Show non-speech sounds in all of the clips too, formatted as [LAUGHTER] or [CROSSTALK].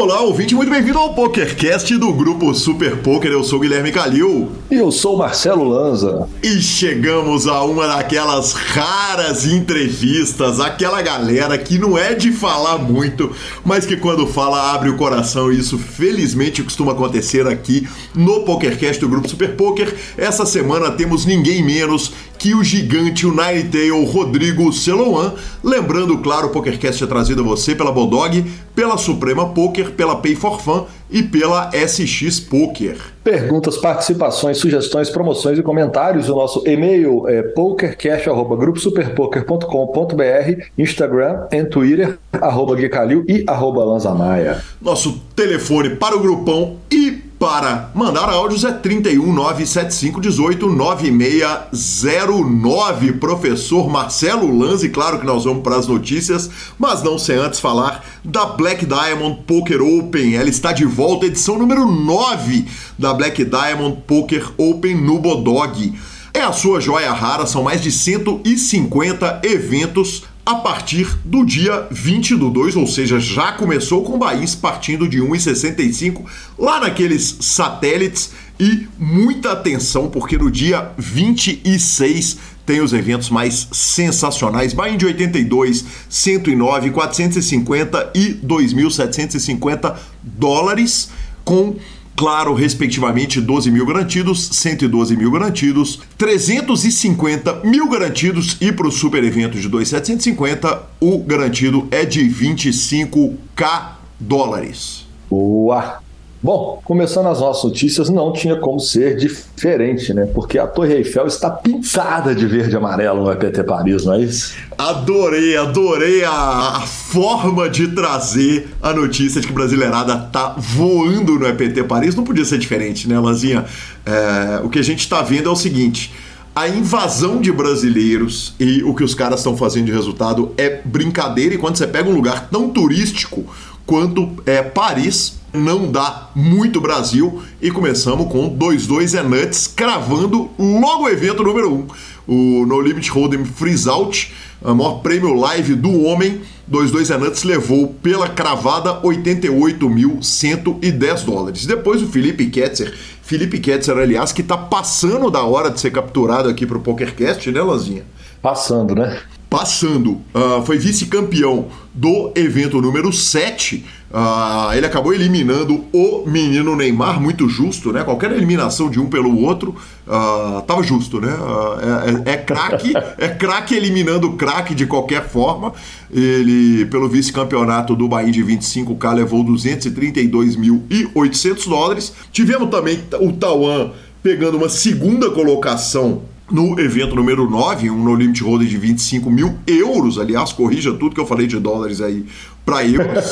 Olá, ouvinte, muito bem-vindo ao PokerCast do grupo Super Poker. Eu sou Guilherme Calil. E eu sou Marcelo Lanza. E chegamos a uma daquelas raras entrevistas, aquela galera que não é de falar muito, mas que quando fala abre o coração, e isso felizmente costuma acontecer aqui no PokerCast do grupo Super Poker. Essa semana temos ninguém menos que o gigante United Tail Rodrigo Celoan. Lembrando, claro, o PokerCast é trazido a você pela Bodog, pela Suprema Poker, pela Pay for Fun e pela SX Poker. Perguntas, participações, sugestões, promoções e comentários. O nosso e-mail é pokercash.gruposuperpoker.com.br, Instagram e Twitter, arroba Guicalil e arroba Lanzamaia. Nosso telefone para o grupão e para mandar áudios é 31 975 18 9609. Professor Marcelo Lanzi, claro que nós vamos para as notícias, mas não sem antes falar da Black Diamond Poker Open. Ela está de volta, edição número 9 da Black Diamond Poker Open no Bodog. É a sua joia rara, são mais de 150 eventos a partir do dia 20 do 2, ou seja, já começou com Baís partindo de 1,65 lá naqueles satélites e muita atenção porque no dia 26 tem os eventos mais sensacionais. Bahia de 82, 109, 450 e 2.750 dólares com Claro, respectivamente, 12 mil garantidos, 112 mil garantidos, 350 mil garantidos e para o super evento de 2,750 o garantido é de 25k dólares. Boa! Bom, começando as nossas notícias, não tinha como ser diferente, né? Porque a Torre Eiffel está pintada de verde e amarelo no EPT Paris, não é isso? Adorei, adorei a, a forma de trazer a notícia de que Brasileirada tá voando no EPT Paris. Não podia ser diferente, né, Lazinha? É, o que a gente está vendo é o seguinte a invasão de brasileiros e o que os caras estão fazendo de resultado é brincadeira. E quando você pega um lugar tão turístico quanto é Paris, não dá muito Brasil e começamos com 2-2 é nuts, cravando logo o evento número 1. Um. O No Limit Hold'em Freeze Out, o maior prêmio live do homem, 2-2 é nuts, levou pela cravada 88.110 dólares. Depois o Felipe Ketzer, Felipe Ketzer, aliás, que está passando da hora de ser capturado aqui para o PokerCast, né, Lazinha? Passando, né? Passando. Uh, foi vice-campeão do evento número 7 Uh, ele acabou eliminando o menino Neymar, muito justo, né? Qualquer eliminação de um pelo outro uh, tava justo, né? Uh, é, é craque, [LAUGHS] é craque eliminando craque de qualquer forma. Ele, pelo vice-campeonato do Bahia de 25K, levou 232.800 dólares. Tivemos também o Tauan pegando uma segunda colocação no evento número 9, um No Limit Holder de 25 mil euros. Aliás, corrija tudo que eu falei de dólares aí para euros.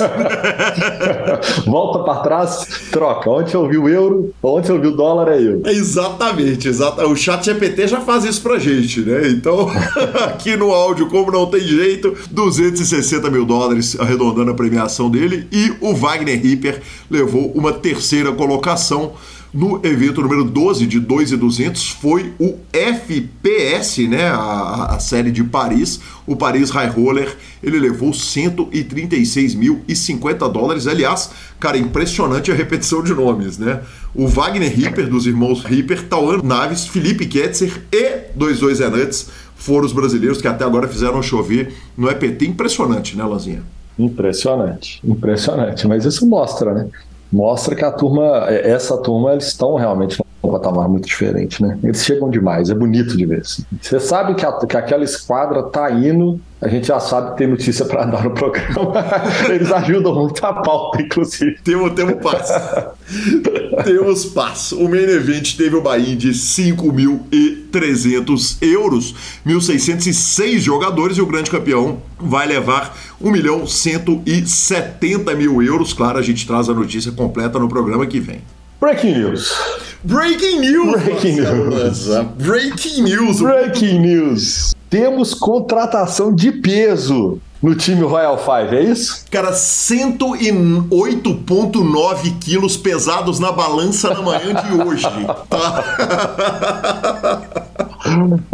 [LAUGHS] Volta para trás, troca. Onde você ouviu euro, onde você ouviu dólar é euro. Exatamente, exatamente. O chat GPT já faz isso pra gente, né? Então, [LAUGHS] aqui no áudio, como não tem jeito, 260 mil dólares arredondando a premiação dele. E o Wagner Ripper levou uma terceira colocação no evento número 12 de 2,200 foi o FPS, né? A, a, série de Paris, o Paris High Roller. Ele levou 136.050 dólares. Aliás, cara, impressionante a repetição de nomes, né? O Wagner Ripper, dos irmãos Ripper, Tauan Naves, Felipe Ketzer e 22 Enuts foram os brasileiros que até agora fizeram chover no EPT. Impressionante, né, Lanzinha? Impressionante, impressionante. Mas isso mostra, né? Mostra que a turma, é, essa turma, eles estão realmente num patamar muito diferente, né? Eles chegam demais, é bonito de ver. Assim. Você sabe que, a, que aquela esquadra tá indo, a gente já sabe que tem notícia para dar no programa. [LAUGHS] Eles ajudam muito a pauta, inclusive. Temos, temos passo. [LAUGHS] temos passo. O main event teve o Bahia de 5.300 euros, 1.606 jogadores e o grande campeão vai levar 1 milhão 170 mil euros. Claro, a gente traz a notícia completa no programa que vem. Breaking news. Breaking news. Breaking news. Breaking news. Breaking news. Temos contratação de peso no time Royal Five, é isso? Cara, 108,9 quilos pesados na balança na manhã de hoje. Tá? [LAUGHS]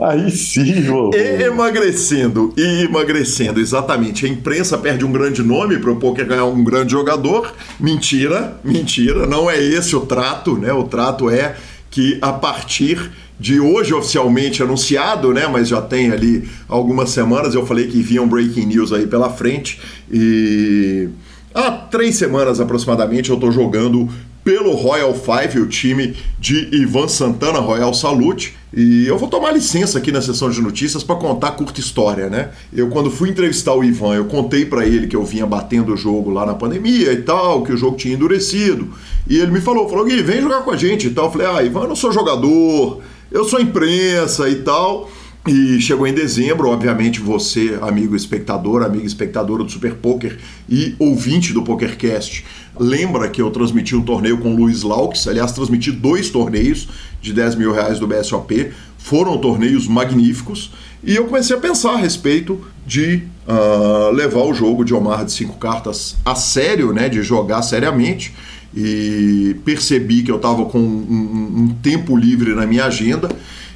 Aí sim, vovô. Emagrecendo e emagrecendo, exatamente. A imprensa perde um grande nome para o poker ganhar um grande jogador. Mentira, mentira. Não é esse o trato, né? O trato é que a partir de hoje oficialmente anunciado, né? Mas já tem ali algumas semanas. Eu falei que vinha um breaking news aí pela frente e há três semanas aproximadamente eu estou jogando pelo Royal Five, o time de Ivan Santana, Royal Salute. E eu vou tomar licença aqui na sessão de notícias para contar a curta história, né? Eu, quando fui entrevistar o Ivan, eu contei para ele que eu vinha batendo o jogo lá na pandemia e tal, que o jogo tinha endurecido. E ele me falou: falou, Gui, vem jogar com a gente e tal. Eu falei: ah, Ivan, eu não sou jogador, eu sou imprensa e tal. E chegou em dezembro, obviamente você, amigo espectador, amiga espectadora do Super Poker e ouvinte do PokerCast, lembra que eu transmiti um torneio com o Luiz Laux, aliás, transmiti dois torneios de 10 mil reais do BSOP, foram torneios magníficos, e eu comecei a pensar a respeito de uh, levar o jogo de Omar de cinco cartas a sério, né, de jogar seriamente, e percebi que eu estava com um, um tempo livre na minha agenda,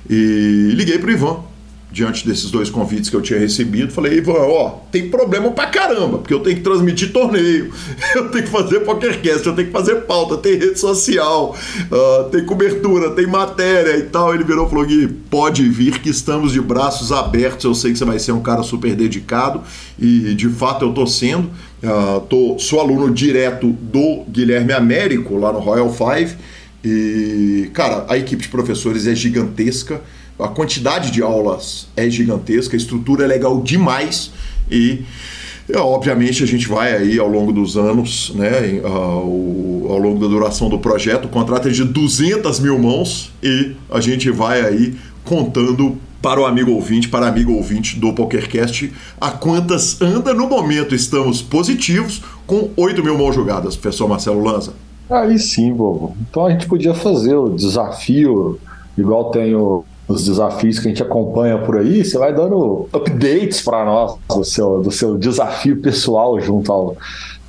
e liguei para o Ivan, diante desses dois convites que eu tinha recebido, falei, Ivan, ó, tem problema pra caramba, porque eu tenho que transmitir torneio, [LAUGHS] eu tenho que fazer PokerCast, eu tenho que fazer pauta, tem rede social, uh, tem cobertura, tem matéria e tal. Ele virou e falou, Gui, pode vir que estamos de braços abertos, eu sei que você vai ser um cara super dedicado e de fato eu tô sendo. Uh, tô, sou aluno direto do Guilherme Américo, lá no Royal Five, e, cara, a equipe de professores é gigantesca, a quantidade de aulas é gigantesca, a estrutura é legal demais e obviamente a gente vai aí ao longo dos anos, né, ao, ao longo da duração do projeto, o contrato é de 200 mil mãos e a gente vai aí contando para o amigo ouvinte, para amigo ouvinte do PokerCast, a quantas anda no momento. Estamos positivos com 8 mil mãos jogadas, professor Marcelo Lanza. Aí sim, vovô. Então a gente podia fazer o desafio, igual tem o os desafios que a gente acompanha por aí, você vai dando updates para nós do seu, do seu desafio pessoal junto ao,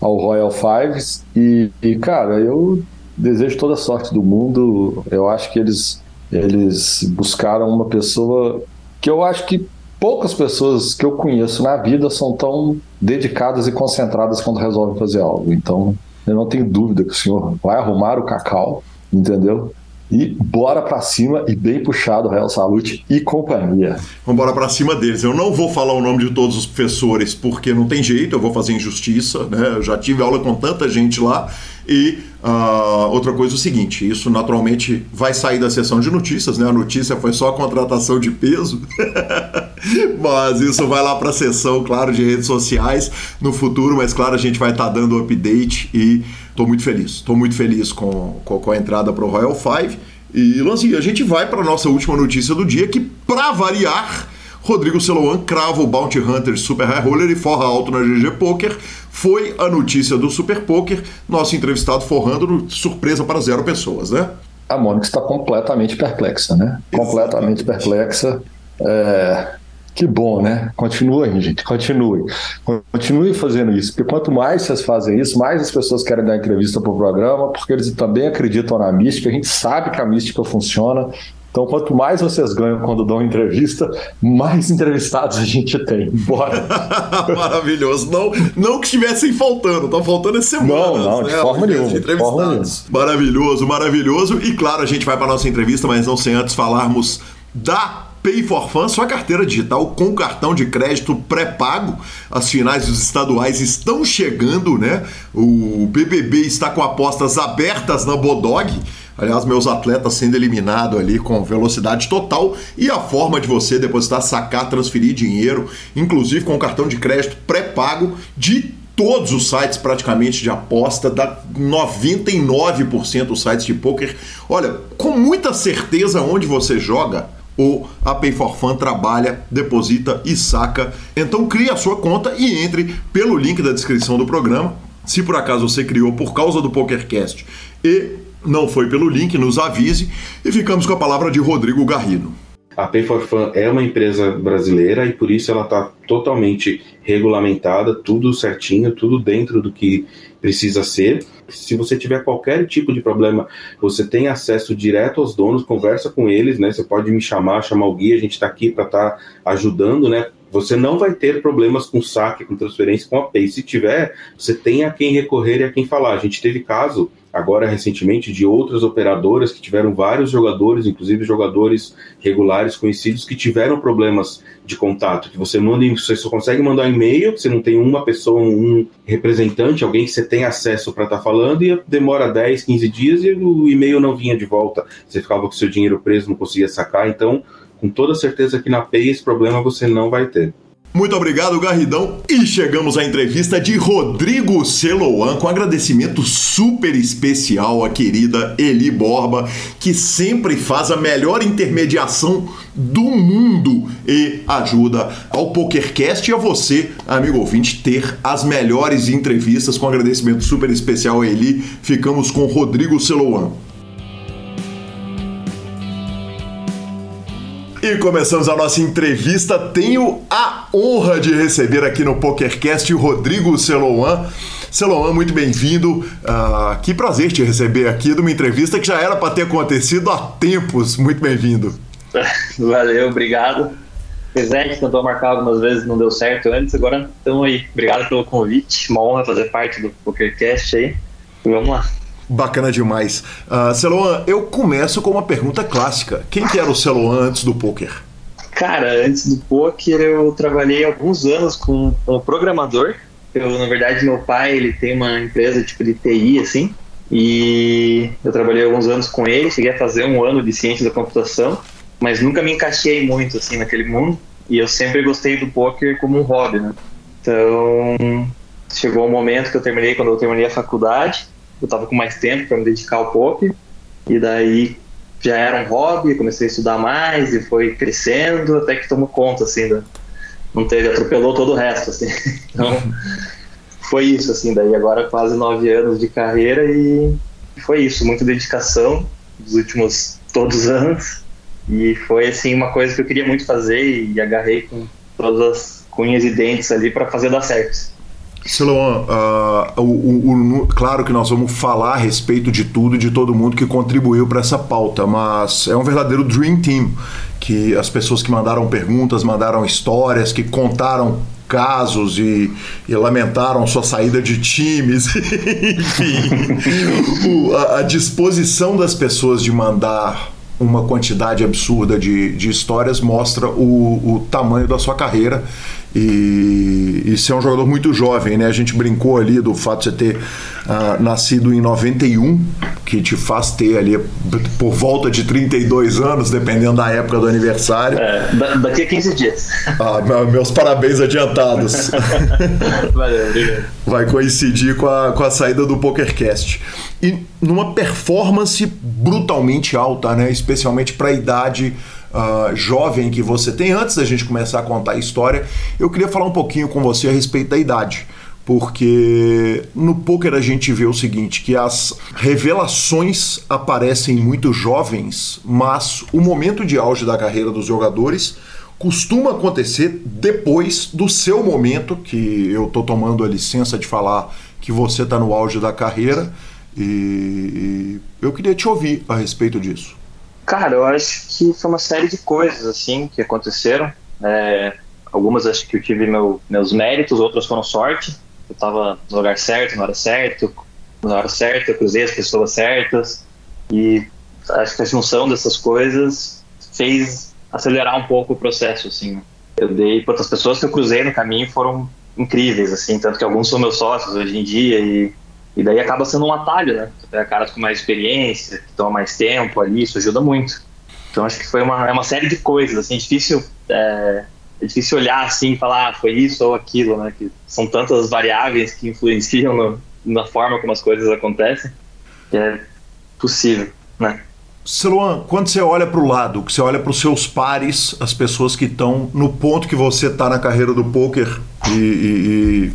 ao Royal Fives. E, e, cara, eu desejo toda a sorte do mundo. Eu acho que eles, eles buscaram uma pessoa que eu acho que poucas pessoas que eu conheço na vida são tão dedicadas e concentradas quando resolvem fazer algo. Então, eu não tenho dúvida que o senhor vai arrumar o cacau, entendeu? E bora para cima e bem puxado, Real Salute e companhia. Vamos embora para cima deles. Eu não vou falar o nome de todos os professores porque não tem jeito, eu vou fazer injustiça, né? Eu já tive aula com tanta gente lá. E uh, outra coisa é o seguinte: isso naturalmente vai sair da sessão de notícias, né? A notícia foi só a contratação de peso, [LAUGHS] mas isso vai lá para a sessão, claro, de redes sociais no futuro. Mas claro, a gente vai estar tá dando update e estou muito feliz. Estou muito feliz com, com, com a entrada para o Royal Five. E Lanzinho, a gente vai para nossa última notícia do dia, que para variar. Rodrigo Celoan crava o Bounty Hunter Super High Roller e forra alto na GG Poker foi a notícia do Super Poker, nosso entrevistado forrando surpresa para zero pessoas, né? A Mônica está completamente perplexa, né? Exatamente. Completamente perplexa. É... Que bom, né? Continuem, gente, continuem. Continuem fazendo isso, porque quanto mais vocês fazem isso, mais as pessoas querem dar entrevista para o programa, porque eles também acreditam na mística. A gente sabe que a mística funciona, então, quanto mais vocês ganham quando dão entrevista, mais [LAUGHS] entrevistados a gente tem. Bora! [LAUGHS] Maravilhoso. Não, não que estivessem faltando, estão faltando essa semana. Não, não, de né? forma nenhuma. Forma nenhuma. Maravilhoso, maravilhoso. E claro, a gente vai para nossa entrevista, mas não sem antes falarmos da Pay for Fun, sua carteira digital com cartão de crédito pré-pago. As finais dos estaduais estão chegando, né? O BBB está com apostas abertas na Bodog. Aliás, meus atletas sendo eliminados ali com velocidade total e a forma de você depositar, sacar, transferir dinheiro, inclusive com cartão de crédito pré-pago de todos os sites praticamente de aposta, da 99% dos sites de poker. Olha, com muita certeza onde você joga, ou a Pay for Fun trabalha, deposita e saca. Então crie a sua conta e entre pelo link da descrição do programa. Se por acaso você criou por causa do PokerCast e não foi pelo link, nos avise. E ficamos com a palavra de Rodrigo Garrido. A Pay for Fun é uma empresa brasileira e por isso ela está totalmente regulamentada, tudo certinho, tudo dentro do que precisa ser. Se você tiver qualquer tipo de problema, você tem acesso direto aos donos, conversa com eles, né? Você pode me chamar, chamar o guia, a gente está aqui para estar tá ajudando, né? Você não vai ter problemas com saque, com transferência, com a Pay. Se tiver, você tem a quem recorrer e a quem falar. A gente teve caso agora recentemente de outras operadoras que tiveram vários jogadores, inclusive jogadores regulares conhecidos que tiveram problemas de contato, que você manda, você só consegue mandar um e-mail, você não tem uma pessoa, um representante, alguém que você tem acesso para estar tá falando e demora 10, 15 dias e o e-mail não vinha de volta. Você ficava com seu dinheiro preso, não conseguia sacar, então com toda certeza que na Pay esse problema você não vai ter. Muito obrigado, Garridão. E chegamos à entrevista de Rodrigo Celoan, com agradecimento super especial à querida Eli Borba, que sempre faz a melhor intermediação do mundo e ajuda ao PokerCast e a você, amigo ouvinte, ter as melhores entrevistas. Com agradecimento super especial a Eli, ficamos com Rodrigo Celoan. E começamos a nossa entrevista. Tenho a honra de receber aqui no PokerCast o Rodrigo Celoan. Celoan, muito bem-vindo. Uh, que prazer te receber aqui de uma entrevista que já era para ter acontecido há tempos. Muito bem-vindo. [LAUGHS] Valeu, obrigado. Pois tentou marcar algumas vezes, não deu certo antes, agora estamos aí. Obrigado pelo convite, uma honra fazer parte do PokerCast aí. Vamos lá. Bacana demais. Uh, Celoan, eu começo com uma pergunta clássica. Quem que era o Celoan antes do poker? Cara, antes do poker eu trabalhei alguns anos com um programador. Eu, na verdade, meu pai ele tem uma empresa tipo de TI assim, e eu trabalhei alguns anos com ele. Cheguei a fazer um ano de ciência da computação, mas nunca me encaixei muito assim naquele mundo. E eu sempre gostei do poker como um hobby, né? Então chegou um momento que eu terminei quando eu terminei a faculdade eu tava com mais tempo para me dedicar ao pop, e daí já era um hobby, comecei a estudar mais e foi crescendo até que tomou conta, assim, da, não teve, atropelou todo o resto, assim. [LAUGHS] Então, foi isso, assim, daí agora quase nove anos de carreira e foi isso, muita dedicação dos últimos todos os anos e foi, assim, uma coisa que eu queria muito fazer e agarrei com todas as cunhas e dentes ali para fazer dar certo. Siloan, uh, o, o, o, claro que nós vamos falar a respeito de tudo, de todo mundo que contribuiu para essa pauta, mas é um verdadeiro dream team que as pessoas que mandaram perguntas, mandaram histórias, que contaram casos e, e, lamentaram sua saída de times, [LAUGHS] enfim, a, a, disposição das pessoas de mandar uma quantidade absurda de, de histórias mostra o, o tamanho da sua carreira e, e ser um jogador muito jovem, né? A gente brincou ali do fato de você ter uh, nascido em 91, que te faz ter ali por volta de 32 anos, dependendo da época do aniversário. É, daqui a 15 dias. Ah, meus parabéns adiantados. [LAUGHS] Valeu, obrigado. Vai coincidir com a, com a saída do PokerCast. E numa performance brutalmente alta, né? Especialmente para a idade uh, jovem que você tem. Antes da gente começar a contar a história, eu queria falar um pouquinho com você a respeito da idade porque no poker a gente vê o seguinte, que as revelações aparecem muito jovens, mas o momento de auge da carreira dos jogadores costuma acontecer depois do seu momento, que eu estou tomando a licença de falar que você está no auge da carreira, e eu queria te ouvir a respeito disso. Cara, eu acho que foi uma série de coisas assim que aconteceram. É, algumas acho que eu tive meu, meus méritos, outras foram sorte. Eu estava no lugar certo, na hora certa, na hora certa, eu cruzei as pessoas certas e acho que a junção dessas coisas fez acelerar um pouco o processo, assim. Eu dei outras pessoas que eu cruzei no caminho foram incríveis, assim, tanto que alguns são meus sócios hoje em dia e e daí acaba sendo um atalho, né? Pega caras com mais experiência, que estão há mais tempo ali, isso ajuda muito. Então acho que foi uma, é uma série de coisas, assim, é difícil, é, é difícil olhar assim e falar, ah, foi isso ou aquilo, né? Que são tantas variáveis que influenciam no, na forma como as coisas acontecem, que é possível, né? Celuan, quando você olha para o lado, que você olha para os seus pares, as pessoas que estão no ponto que você está na carreira do poker e, e, e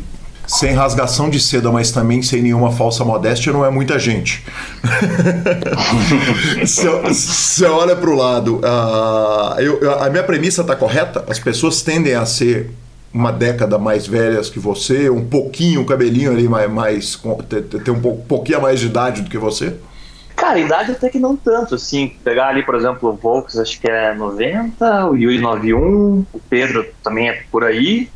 sem rasgação de seda, mas também sem nenhuma falsa modéstia, não é muita gente. [LAUGHS] Você olha para o lado, uh, eu, a minha premissa está correta? As pessoas tendem a ser uma década mais velhas que você, um pouquinho, o cabelinho ali mais, mais ter, um pouquinho mais de idade do que você? Cara, idade até que não tanto, assim. Pegar ali, por exemplo, o Volks, acho que é 90, o Yui 91, o Pedro também é por aí,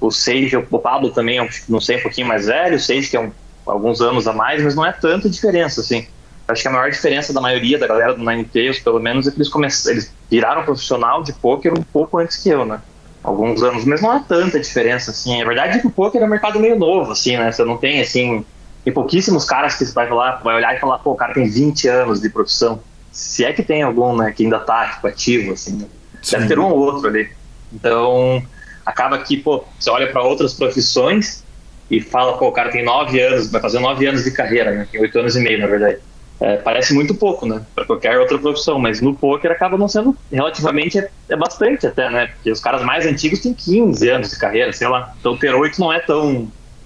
o Sage, o Pablo também é, não sei, um pouquinho mais velho, o Sage que é um, alguns anos a mais, mas não é tanta diferença, assim. Acho que a maior diferença da maioria da galera do Ninetales, pelo menos, é que eles, começaram, eles viraram profissional de poker um pouco antes que eu, né? Alguns anos, mas não é tanta diferença, assim. A verdade é que o poker é um mercado meio novo, assim, né? Você não tem, assim, tem pouquíssimos caras que você vai, falar, vai olhar e falar, pô, o cara tem 20 anos de profissão. Se é que tem algum, né, que ainda tá tipo, ativo, assim, né? deve ter um ou outro ali. Então, acaba que, pô, você olha para outras profissões e fala, pô, o cara tem 9 anos, vai fazer 9 anos de carreira, né? Tem 8 anos e meio, na verdade. É, parece muito pouco, né? Para qualquer outra profissão, mas no poker acaba não sendo relativamente é, é, bastante até, né? Porque os caras mais antigos têm 15 anos de carreira, sei lá. Então ter 8 não é tão.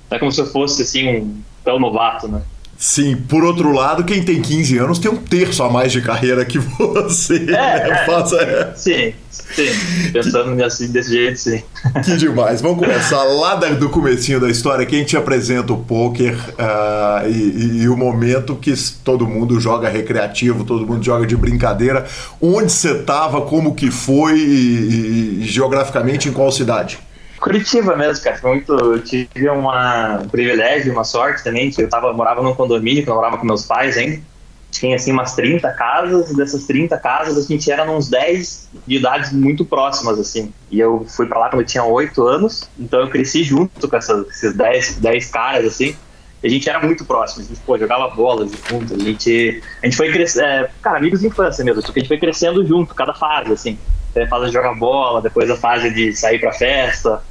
Não é como se fosse assim um tão novato, né? Sim, por outro lado, quem tem 15 anos tem um terço a mais de carreira que [LAUGHS] você. É, né? é, Faça, é. Sim, sim. Pensando que, assim, desse jeito, sim. [LAUGHS] Que demais. Vamos começar lá do comecinho da história, quem te apresenta o poker uh, e, e, o momento que todo mundo joga recreativo, todo mundo joga de brincadeira. Onde você estava, como que foi e, e geograficamente em qual cidade? Curitiba mesmo, cara. Foi muito. Eu tive uma, um privilégio, uma sorte também, eu tava, morava num condomínio, que eu morava com meus pais ainda. Tinha assim umas 30 casas, e dessas 30 casas a gente era uns 10 de idades muito próximas, assim. E eu fui para lá quando eu tinha 8 anos, então eu cresci junto com essas, esses 10, 10 caras, assim. A gente era muito próximo, a gente pô, jogava bola junto, a gente, a gente foi crescendo, é, cara, amigos de infância mesmo, só que a gente foi crescendo junto, cada fase, assim. A fase de jogar bola, depois a fase de sair pra festa,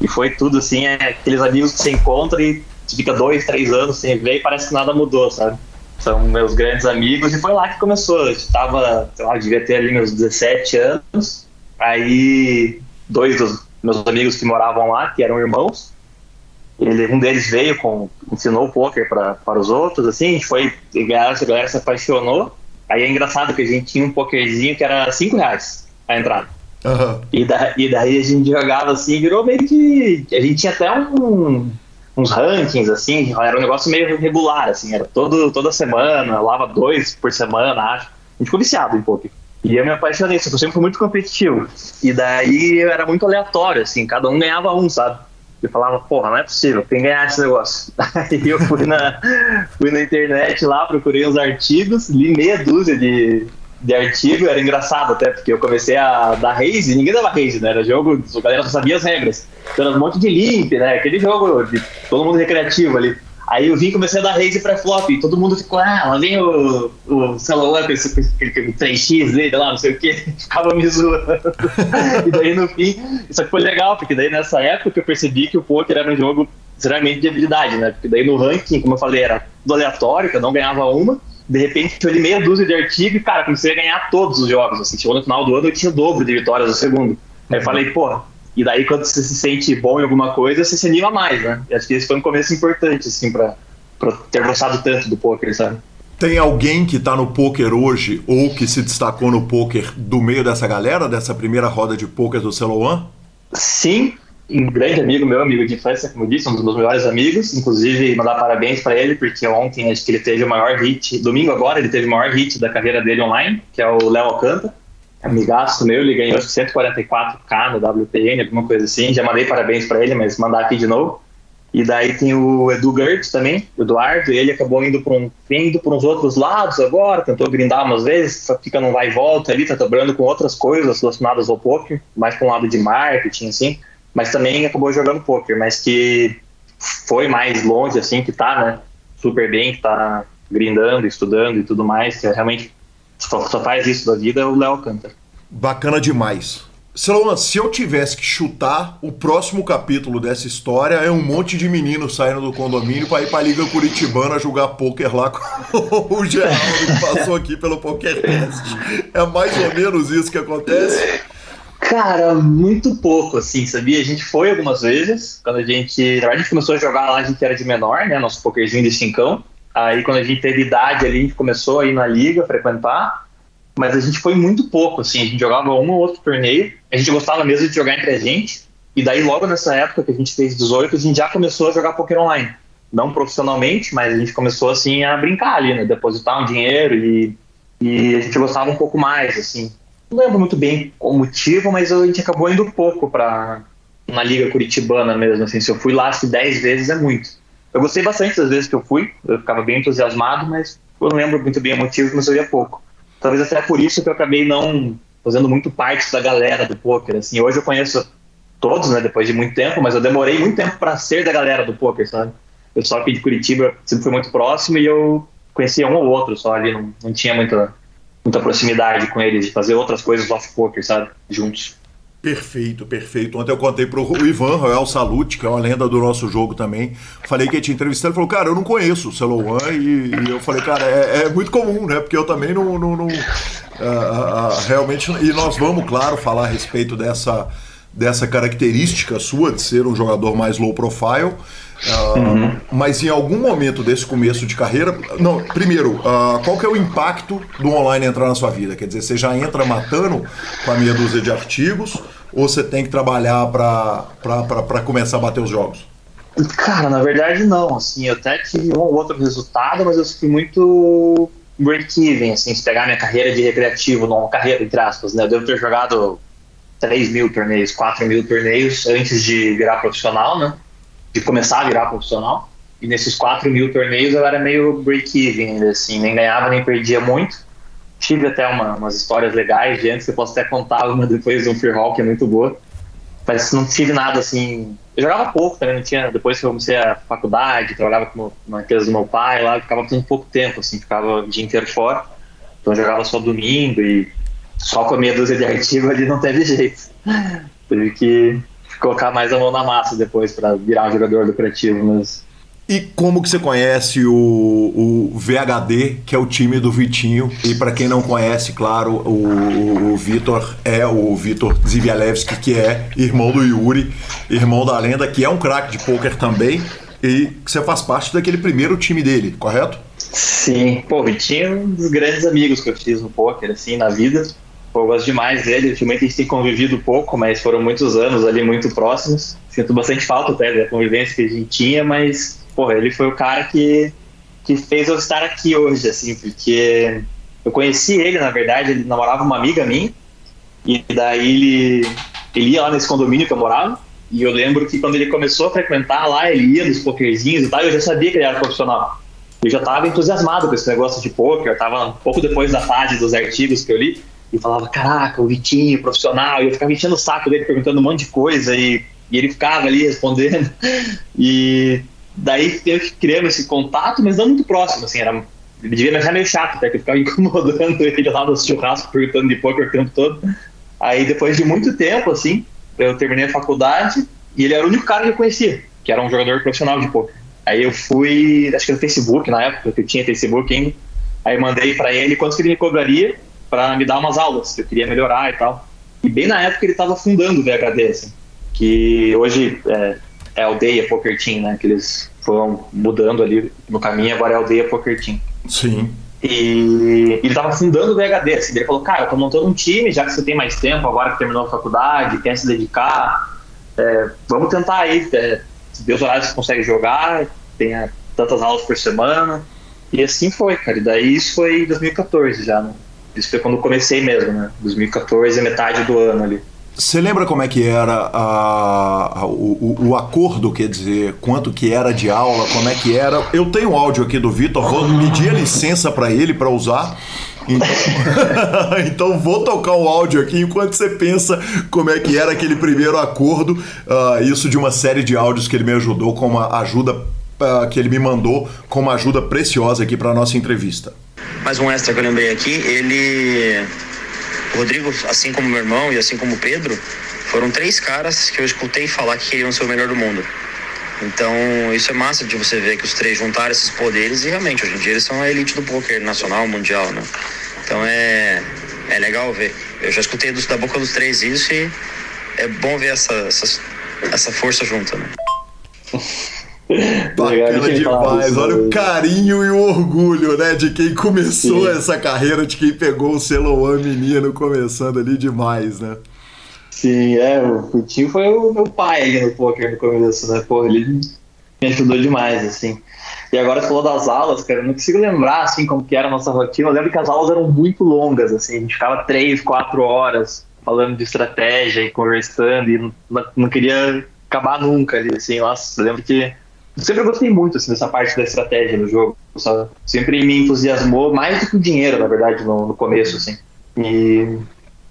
e foi tudo assim, é aqueles amigos que você encontra e fica dois, três anos sem ver e parece que nada mudou, sabe? São meus grandes amigos e foi lá que começou. Eu estava, sei lá, devia ter ali meus 17 anos. Aí, dois dos meus amigos que moravam lá, que eram irmãos, ele, um deles veio com, ensinou o poker para os outros, assim, a gente foi, a galera, a galera se apaixonou. Aí é engraçado que a gente tinha um pokerzinho que era 5 reais a entrada. Uhum. E, da, e daí a gente jogava assim, virou meio que. A gente tinha até um, uns rankings, assim, era um negócio meio regular, assim, era todo, toda semana, lava dois por semana, acho. A gente ficou viciado um pouco. E eu me apaixonei, eu sempre fui muito competitivo. E daí era muito aleatório, assim, cada um ganhava um, sabe? Eu falava, porra, não é possível, quem ganhar esse negócio? Aí [LAUGHS] eu fui na, fui na internet lá, procurei uns artigos, li meia dúzia de, de artigo, era engraçado até, porque eu comecei a dar raise e ninguém dava raise, né? Era jogo, a galera só sabia as regras. Então era um monte de limp, né? Aquele jogo de todo mundo recreativo ali. Aí eu vim comecei a dar raise pra flop e todo mundo ficou, ah, lá vem o, o celular com esse, aquele 3x dele lá, não sei o que, [LAUGHS] ficava me zoando. [LAUGHS] e daí no fim, isso aqui foi legal, porque daí nessa época eu percebi que o poker era um jogo extremamente de habilidade, né? Porque daí no ranking, como eu falei, era do aleatório, que eu não ganhava uma, de repente eu li meia dúzia de artigo e, cara, comecei a ganhar todos os jogos. Assim, chegou no final do ano eu tinha o dobro de vitórias no segundo. Aí eu falei, pô, e daí quando você se sente bom em alguma coisa, você se anima mais, né? E acho que esse foi um começo importante, assim, pra, pra ter gostado tanto do poker, sabe? Tem alguém que tá no poker hoje ou que se destacou no poker do meio dessa galera, dessa primeira roda de poker do Celoan? Sim, um grande amigo meu, amigo de infância, como eu disse, um dos meus melhores amigos. Inclusive, mandar parabéns para ele, porque ontem acho que ele teve o maior hit, domingo agora, ele teve o maior hit da carreira dele online, que é o Léo Alcântara. Amigaço meu, ele ganhou 144k no WPN, alguma coisa assim. Já mandei parabéns para ele, mas mandar aqui de novo. E daí tem o Edu Gertz também, o Eduardo, ele acabou indo por, um, indo uns outros lados agora, tentou grindar umas vezes, fica num vai e volta ali, tá trabalhando com outras coisas relacionadas ao poker, mais para um lado de marketing, assim mas também acabou jogando poker, mas que foi mais longe, assim, que tá, né, super bem, que tá grindando, estudando e tudo mais, que é realmente só, só faz isso da vida, é o Léo Alcântara. Bacana demais. Se eu tivesse que chutar, o próximo capítulo dessa história é um monte de meninos saindo do condomínio para ir para a Liga Curitibana jogar pôquer lá com [LAUGHS] o Geraldo que passou aqui pelo PokerCast. É mais ou menos isso que acontece? Cara, muito pouco, assim, sabia? A gente foi algumas vezes, quando a gente. A gente começou a jogar lá, a gente era de menor, né? Nosso pokerzinho de cincão. Aí, quando a gente teve idade ali, a gente começou a ir na liga, frequentar. Mas a gente foi muito pouco, assim. A gente jogava um ou outro torneio. A gente gostava mesmo de jogar entre a gente. E daí, logo nessa época que a gente fez 18, a gente já começou a jogar poker online. Não profissionalmente, mas a gente começou, assim, a brincar ali, né? Depositar um dinheiro e, e a gente gostava um pouco mais, assim. Não lembro muito bem o motivo, mas a gente acabou indo pouco para na liga curitibana mesmo, assim. Se eu fui lá, se 10 vezes é muito. Eu gostei bastante das vezes que eu fui, eu ficava bem entusiasmado, mas eu não lembro muito bem o motivo, mas eu ia pouco. Talvez até por isso que eu acabei não fazendo muito parte da galera do poker, assim. Hoje eu conheço todos, né, depois de muito tempo, mas eu demorei muito tempo para ser da galera do poker, sabe? Eu só aqui de Curitiba sempre fui muito próximo e eu conhecia um ou outro só ali, não, não tinha muita, muita proximidade com eles, de fazer outras coisas off poker, sabe? Juntos. Perfeito, perfeito. Ontem eu contei pro Ivan Royal Salute, que é uma lenda do nosso jogo também. Falei que ia te entrevistar. Ele falou, cara, eu não conheço o Celo One. E, e, eu falei, cara, é, é, muito comum, né? Porque eu também não. não, não uh, uh, realmente. E nós vamos, claro, falar a respeito dessa, dessa característica sua de ser um jogador mais low profile. Uh, uhum. Mas em algum momento desse começo de carreira, não, primeiro, uh, qual que é o impacto do online entrar na sua vida? Quer dizer, você já entra matando com a meia dúzia de artigos ou você tem que trabalhar para começar a bater os jogos? Cara, na verdade não, assim, eu até tive um ou outro resultado, mas eu fui muito break-even, assim, se pegar minha carreira de recreativo, não carreira entre aspas, né, eu devo ter jogado 3 mil torneios, 4 mil torneios antes de virar profissional, né, de começar a virar profissional. E nesses 4 mil torneios eu era meio break-even, assim, nem ganhava nem perdia muito. Tive até uma, umas histórias legais de antes, que eu posso até contar uma depois de um free roll, que é muito boa. Mas não tive nada assim. Eu jogava pouco também, não tinha. Depois que eu comecei a faculdade, trabalhava com uma empresa do meu pai lá, ficava com pouco tempo, assim, ficava o dia inteiro fora. Então eu jogava só domingo e só com a meia dúzia de artigo ali não teve jeito. Tive que colocar mais a mão na massa depois para virar um jogador lucrativo, mas e como que você conhece o, o VHD, que é o time do Vitinho? E para quem não conhece, claro, o, o Vitor é o Vitor Zivialewski, que é irmão do Yuri, irmão da lenda, que é um craque de pôquer também, e que você faz parte daquele primeiro time dele, correto? Sim, pô, o Vitinho é um dos grandes amigos que eu fiz no pôquer, assim, na vida. Eu gosto demais dele, ultimamente a gente tem convivido pouco, mas foram muitos anos ali muito próximos. Sinto bastante falta até da convivência que a gente tinha, mas ele foi o cara que, que fez eu estar aqui hoje, assim, porque eu conheci ele, na verdade, ele namorava uma amiga minha, e daí ele, ele ia lá nesse condomínio que eu morava, e eu lembro que quando ele começou a frequentar lá, ele ia nos pokerzinhos e tal, eu já sabia que ele era profissional. Eu já estava entusiasmado com esse negócio de poker, estava um pouco depois da fase dos artigos que eu li, e falava, caraca, o Vitinho, profissional, e eu ficava enchendo o saco dele, perguntando um monte de coisa, e, e ele ficava ali respondendo, [LAUGHS] e Daí eu criamos esse contato, mas não muito próximo, assim, era, ele devia achar meio chato, até que eu ficava [LAUGHS] incomodando ele lá no churrasco, perguntando de poker o tempo todo. Aí depois de muito tempo, assim, eu terminei a faculdade e ele era o único cara que eu conhecia, que era um jogador profissional de poker. Aí eu fui, acho que no Facebook na época, que eu tinha Facebook ainda, aí mandei para ele quanto que ele me cobraria para me dar umas aulas, que eu queria melhorar e tal. E bem na época ele estava fundando o VHD, assim, que hoje é, é aldeia Poker Team, né? Que eles foram mudando ali no caminho, agora é aldeia Poker Team. Sim. E ele tava fundando o VHD, assim, ele falou, cara, eu tô montando um time, já que você tem mais tempo, agora que terminou a faculdade, quer se dedicar, é, vamos tentar aí, é, ver os horários que você consegue jogar, tenha tantas aulas por semana. E assim foi, cara. E daí isso foi em 2014 já, né? Isso foi quando comecei mesmo, né? 2014 é metade do ano ali. Você lembra como é que era a, a, o, o, acordo, quer dizer, quanto que era de aula, como é que era? Eu tenho áudio aqui do Vitor, vou medir a licença para ele para usar. Então, [LAUGHS] então, vou tocar o áudio aqui enquanto você pensa como é que era aquele primeiro acordo. Uh, isso de uma série de áudios que ele me ajudou com uma ajuda uh, que ele me mandou com uma ajuda preciosa aqui para nossa entrevista. Mais um extra que eu lembrei aqui, ele o Rodrigo, assim como meu irmão e assim como o Pedro, foram três caras que eu escutei falar que queriam ser o melhor do mundo. Então, isso é massa de você ver que os três juntaram esses poderes e realmente, hoje em dia, eles são a elite do poker nacional, mundial, né? Então, é, é legal ver. eu já escutei da boca dos três isso e é bom ver essa, essa, essa força junta, né? [LAUGHS] Bacana demais. Olha o carinho e o orgulho, né, de quem começou Sim. essa carreira, de quem pegou o Celoan menino começando ali demais, né? Sim, é, o Putinho foi o meu pai ali no poker no começo, né? Pô, ele me ajudou demais, assim. E agora você falou das aulas, cara, eu não consigo lembrar, assim, como que era a nossa rotina. Eu lembro que as aulas eram muito longas, assim, a gente ficava três, quatro horas falando de estratégia e conversando e não, não queria acabar nunca ali, assim. Nossa, eu lembro que sempre gostei muito, assim, dessa parte da estratégia no jogo? Sempre me entusiasmou mais do que o dinheiro, na verdade, no, no começo, assim. E,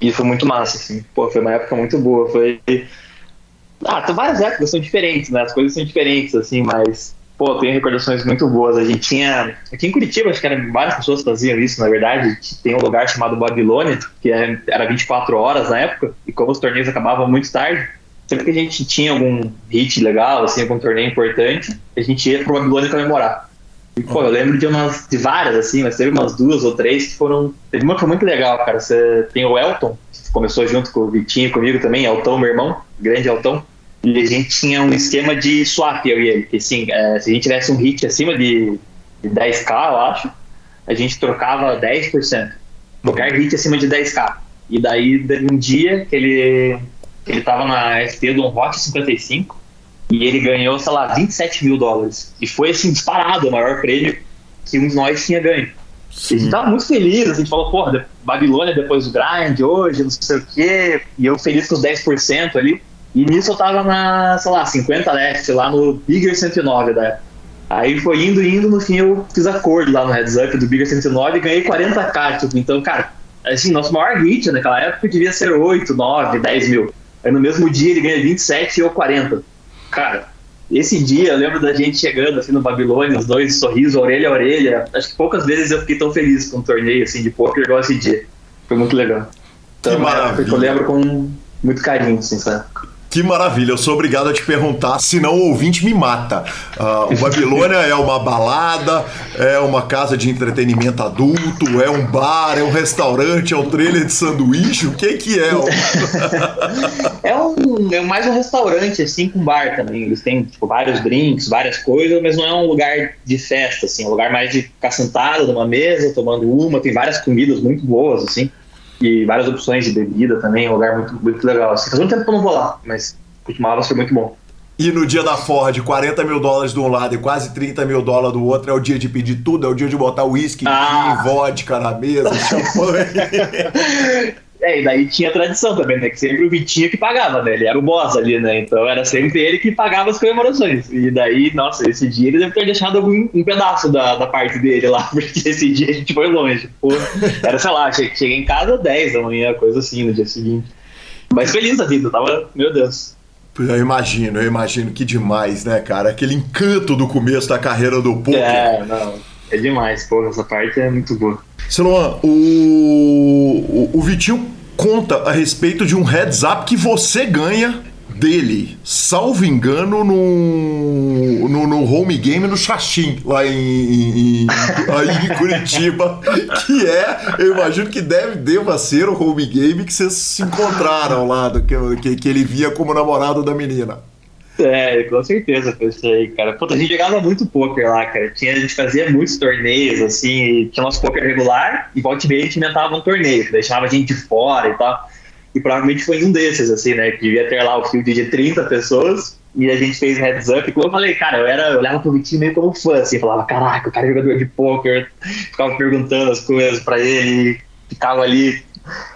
e foi muito massa, assim. Pô, foi uma época muito boa, foi... Ah, tem várias épocas são diferentes, né? As coisas são diferentes, assim, mas Pô, tem recordações muito boas. A gente tinha. Aqui em Curitiba, acho que era, várias pessoas faziam isso, na verdade. Tem um lugar chamado Babilônia, que é, era 24 horas na época, e como os torneios acabavam muito tarde, sempre que a gente tinha algum hit legal, assim, algum torneio importante, a gente ia pro Babilônia comemorar. E, pô, eu lembro de umas de várias, assim, mas teve umas duas ou três que foram. Teve uma que foi muito legal, cara. Você tem o Elton, que começou junto com o Vitinho comigo também, Elton, meu irmão, grande Elton. E a gente tinha um esquema de swap, eu e ele. Que assim, é, se a gente tivesse um hit acima de, de 10k, eu acho, a gente trocava 10%. Qualquer hit acima de 10k. E daí, um dia que ele, ele tava na SP do um Hot 55 e ele ganhou, sei lá, 27 mil dólares. E foi, assim, disparado o maior prêmio que um de nós tinha ganho. Sim. A gente tava muito feliz, a gente falou, porra, Babilônia depois do grind, hoje, não sei o quê. E eu feliz com os 10% ali. E nisso eu tava na, sei lá, 50 left, lá no Bigger 109 da época. Aí foi indo, indo, no fim eu fiz acordo lá no Heads Up do Bigger 109 e ganhei 40k. Tipo, então, cara, assim, nosso maior hit naquela época devia ser 8, 9, 10 mil. Aí no mesmo dia ele ganha 27 e eu 40. Cara, esse dia eu lembro da gente chegando assim no Babilônia, os dois sorriso, orelha a orelha. Acho que poucas vezes eu fiquei tão feliz com um torneio assim de poker igual esse dia. Foi muito legal. Então, que maravilha. eu lembro com muito carinho, assim, sabe? Que maravilha, eu sou obrigado a te perguntar, senão o ouvinte me mata. Uh, o Babilônia é uma balada, é uma casa de entretenimento adulto, é um bar, é um restaurante, é um trailer de sanduíche, o que que é? é, um, é mais um restaurante, assim, com bar também. Eles têm tipo, vários drinks, várias coisas, mas não é um lugar de festa, assim, é um lugar mais de ficar sentado numa mesa, tomando uma, tem várias comidas muito boas, assim e várias opções de bebida também, um lugar muito, muito legal. Assim, faz um tempo que eu não vou lá, mas costumava ser muito bom. E no dia da Ford, 40 mil dólares de um lado e quase 30 mil dólares do outro, é o dia de pedir tudo, é o dia de botar uísque, ah. vodka na mesa, [LAUGHS] champanhe. [LAUGHS] É, e daí tinha tradição também, né? Que sempre o Vitinho que pagava, né? Ele era o boss ali, né? Então era sempre ele que pagava as comemorações. E daí, nossa, esse dia ele deve ter deixado algum, um pedaço da, da parte dele lá, [LAUGHS] porque esse dia a gente foi longe. Pô, era, sei lá, cheguei em casa 10 da manhã, coisa assim, no dia seguinte. Mas feliz da vida, tava, meu Deus. Eu imagino, eu imagino que demais, né, cara? Aquele encanto do começo da carreira do poker. É, não, é demais, pô, essa parte é muito boa. Siloan, o, o, Vitinho conta a respeito de um heads up que você ganha dele, salvo engano, no, no, no home game no Xaxim, lá em, em, em Curitiba, [LAUGHS] que é, eu imagino que deve, deva ser o home game que vocês se encontraram lá, do, que, que ele via como namorado da menina. É, com certeza foi isso aí, cara. Puta, a gente jogava muito poker lá, cara. Tinha, a gente fazia muitos torneios, assim, tinha nosso poker regular, e volta e meia a gente inventava um torneio, que deixava a gente de fora e tal. E provavelmente foi um desses, assim, né? Que devia ter lá o field de 30 pessoas, e a gente fez heads up. E como eu falei, cara, eu, era, eu olhava pro Vitinho meio como fã, assim, falava, caraca, o cara é jogador de poker, ficava perguntando as coisas pra ele, ficava ali.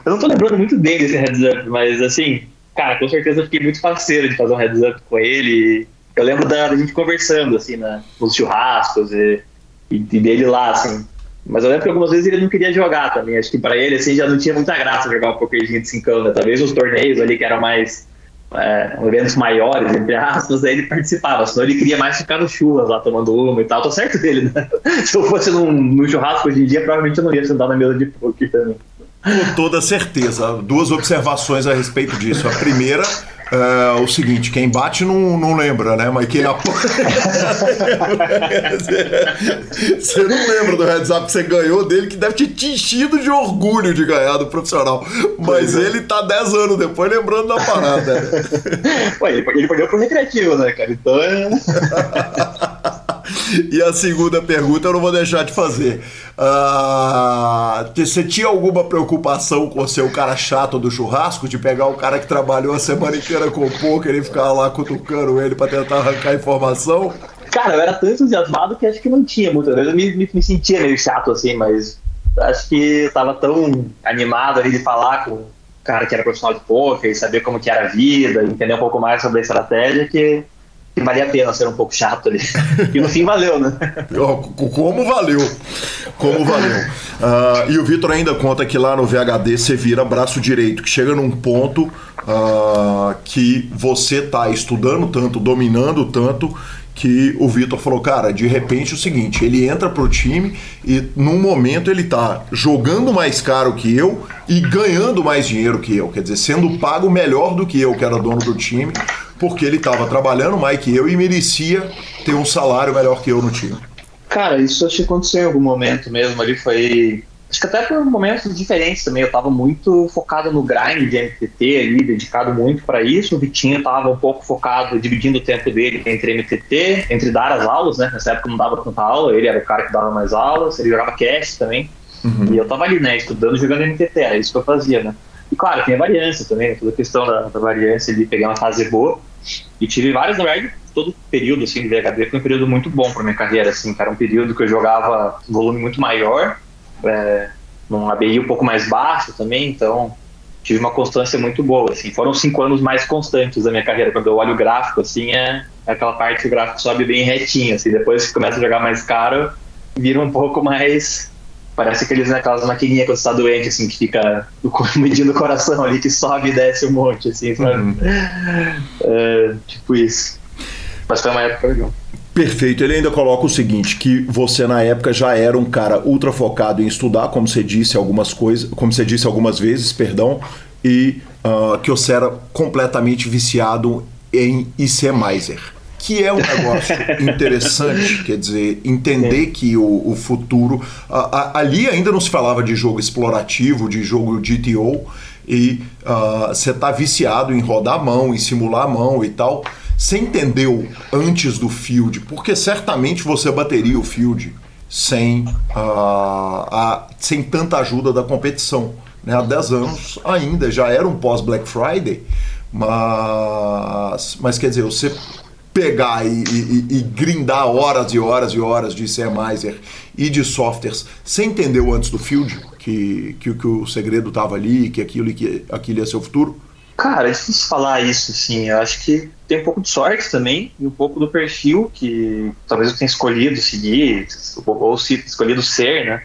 Eu não tô lembrando muito bem desse heads up, mas assim, cara, com certeza eu fiquei muito parceiro de fazer um heads up com ele. Eu lembro da, da gente conversando, assim, né, nos churrascos e, e, dele lá, assim. Mas eu lembro que algumas vezes ele não queria jogar também. Acho que para ele, assim, já não tinha muita graça jogar um pokerzinho de cincão, né? Talvez os torneios ali que eram mais. É, eventos maiores, entre aspas, aí ele participava, senão ele queria mais ficar no churras lá tomando uma e tal. Tô certo dele, né? [LAUGHS] Se eu fosse num, num churrasco hoje em dia, provavelmente eu não ia sentar na mesa de poker também. Com toda certeza. Duas observações a respeito disso. A primeira, é o seguinte, quem bate não, não lembra, né? Mas quem apoia. [LAUGHS] você não lembra do heads up que você ganhou dele, que deve ter te enchido de orgulho de ganhar do profissional. Mas é. ele tá 10 anos depois lembrando da parada. [LAUGHS] Ué, ele, perdeu pro recreativo, né, cara? Então é. [LAUGHS] [LAUGHS] E a segunda pergunta eu não vou deixar de fazer. Uh, você tinha alguma preocupação com ser o cara chato do churrasco, de pegar o cara que trabalhou a semana inteira com o poker e ficar lá cutucando ele para tentar arrancar informação? Cara, eu era tão entusiasmado que acho que não tinha muitas vezes. Eu me, me, me sentia meio chato assim, mas acho que eu tava tão animado ali de falar com o cara que era profissional de poker e saber como que era a vida, entender um pouco mais sobre a estratégia que que valia a pena ser um pouco chato ali. E no fim valeu, né? Como valeu? Como valeu? Uh, e o Vitor ainda conta que lá no VHD você vira braço direito, que chega num ponto uh, que você tá estudando tanto, dominando tanto, que o Vitor falou, cara, de repente é o seguinte, ele entra pro time e num momento ele tá jogando mais caro que eu e ganhando mais dinheiro que eu, quer dizer, sendo pago melhor do que eu, que era dono do time, porque ele estava trabalhando mais que eu e merecia ter um salário melhor que eu no time. Cara, isso acho que aconteceu em algum momento mesmo ali, foi Acho que até por momentos diferentes também. Eu estava muito focado no grind de MTT ali, dedicado muito para isso. O Vitinho estava um pouco focado, dividindo o tempo dele entre MTT, entre dar as aulas, né? Nessa época não dava tanta aula, ele era o cara que dava mais aulas, ele jogava cast também. Uhum. E eu estava ali, né, estudando, jogando MTT, era isso que eu fazia, né? E claro, tem a variância também, toda a questão da, da variância de pegar uma fase boa. E tive várias, na verdade, todo período assim, de VHD foi um período muito bom para minha carreira, assim, era um período que eu jogava um volume muito maior é, num ABI um pouco mais baixo também, então tive uma constância muito boa, assim, foram cinco anos mais constantes da minha carreira, quando eu olho o gráfico, assim, é, é aquela parte que o gráfico sobe bem retinho, assim, depois que começa a jogar mais caro, vira um pouco mais, parece aqueles, né, aquelas maquininhas quando você tá doente, assim, que fica [LAUGHS] medindo o coração ali, que sobe e desce um monte, assim, sabe? Uhum. É, tipo isso. Mas foi uma época legal. Perfeito. Ele ainda coloca o seguinte: que você na época já era um cara ultra focado em estudar, como você disse algumas coisas, como você disse algumas vezes, perdão, e uh, que você era completamente viciado em ICMizer. Que é um negócio [LAUGHS] interessante, quer dizer, entender que o, o futuro. Uh, ali ainda não se falava de jogo explorativo, de jogo GTO, e uh, você está viciado em rodar a mão, em simular a mão e tal. Você entendeu antes do field, porque certamente você bateria o field sem, uh, a, sem tanta ajuda da competição. Né? Há 10 anos ainda, já era um pós-Black Friday, mas, mas quer dizer, você pegar e, e, e, grindar horas e horas e horas de CMizer e de softwares, você entendeu antes do field que, que, que o segredo estava ali, que aquilo, que aquilo ia ser o futuro? Cara, é difícil falar isso, assim. Eu acho que tem um pouco de sorte também e um pouco do perfil que talvez eu tenha escolhido seguir, ou se escolhido ser, né?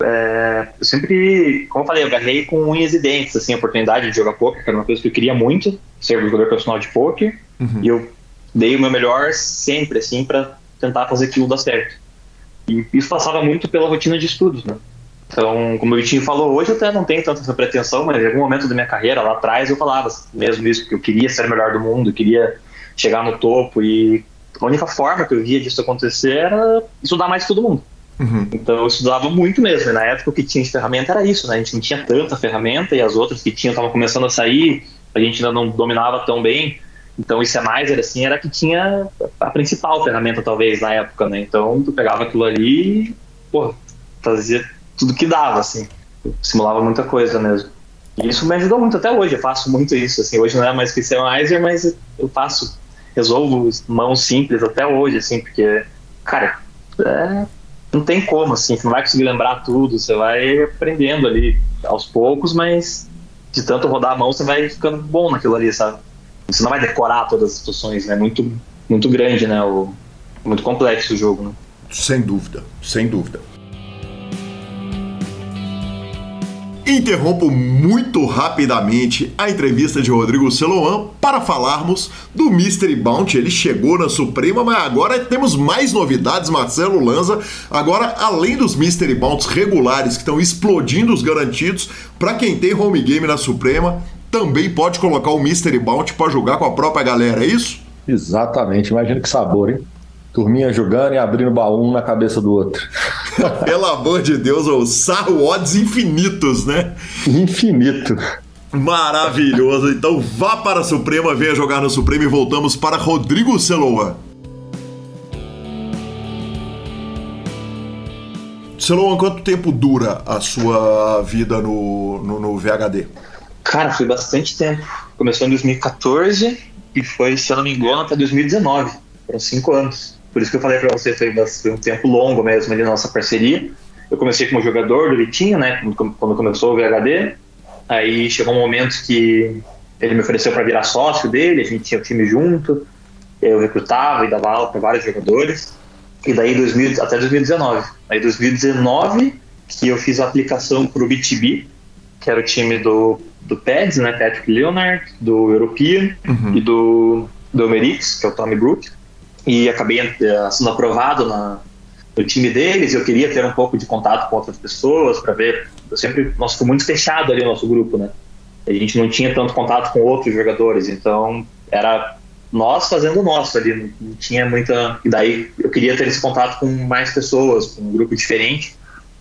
É, eu sempre, como eu falei, eu agarrei com unhas e dentes, assim, a oportunidade de jogar poker, que era uma coisa que eu queria muito, ser jogador profissional de poker, uhum. e eu dei o meu melhor sempre, assim, para tentar fazer aquilo dar certo. E isso passava muito pela rotina de estudos, né? Então, como o Vitinho falou, hoje eu até não tenho tanta pretensão, mas em algum momento da minha carreira lá atrás eu falava mesmo isso, porque eu queria ser o melhor do mundo, queria chegar no topo e a única forma que eu via disso acontecer era estudar mais que todo mundo. Uhum. Então eu estudava muito mesmo, e na época o que tinha de ferramenta era isso, né? A gente não tinha tanta ferramenta e as outras que tinham estavam começando a sair, a gente ainda não dominava tão bem. Então isso é mais era assim, era que tinha a principal ferramenta talvez na época, né? Então tu pegava aquilo ali pô, fazia tudo que dava, assim. Simulava muita coisa mesmo. E isso me ajudou muito até hoje. Eu faço muito isso, assim. Hoje não é mais Crystallizer, mas eu faço, resolvo mãos simples até hoje, assim, porque, cara, é, não tem como, assim. Você não vai conseguir lembrar tudo. Você vai aprendendo ali aos poucos, mas de tanto rodar a mão, você vai ficando bom naquilo ali, sabe? Você não vai decorar todas as situações, né? Muito, muito grande, né? O, muito complexo o jogo, né? Sem dúvida, sem dúvida. Interrompo muito rapidamente a entrevista de Rodrigo Celoan para falarmos do Mystery Bounty. Ele chegou na Suprema, mas agora temos mais novidades, Marcelo Lanza. Agora, além dos Mystery Bounties regulares que estão explodindo os garantidos, para quem tem home game na Suprema, também pode colocar o Mystery Bounty para jogar com a própria galera, é isso? Exatamente, imagina que sabor, hein? Turminha jogando e abrindo baú um na cabeça do outro. [LAUGHS] Pelo amor de Deus, o sarro odds infinitos, né? Infinito. Maravilhoso. Então vá para a Suprema, venha jogar no Suprema e voltamos para Rodrigo Celoa. Celoa, quanto tempo dura a sua vida no, no, no VHD? Cara, foi bastante tempo. Começou em 2014 e foi, se eu não me engano, até 2019. Foram cinco anos. Por isso que eu falei para você, foi, foi um tempo longo mesmo ali na nossa parceria. Eu comecei como jogador do Vitinho, né? Quando começou o VHD. Aí chegou um momento que ele me ofereceu para virar sócio dele, a gente tinha o time junto. Eu recrutava e dava aula para vários jogadores. E daí 2000, até 2019. Aí 2019 que eu fiz a aplicação para o BTB, que era o time do, do PEDS, né? Patrick Leonard, do European uhum. e do, do Merix, que é o Tommy Brook. E acabei eh, sendo aprovado na, no time deles. Eu queria ter um pouco de contato com outras pessoas para ver. Eu sempre, nós foi muito fechado ali o nosso grupo, né? A gente não tinha tanto contato com outros jogadores, então era nós fazendo o nosso ali, não tinha muita. E daí eu queria ter esse contato com mais pessoas, com um grupo diferente.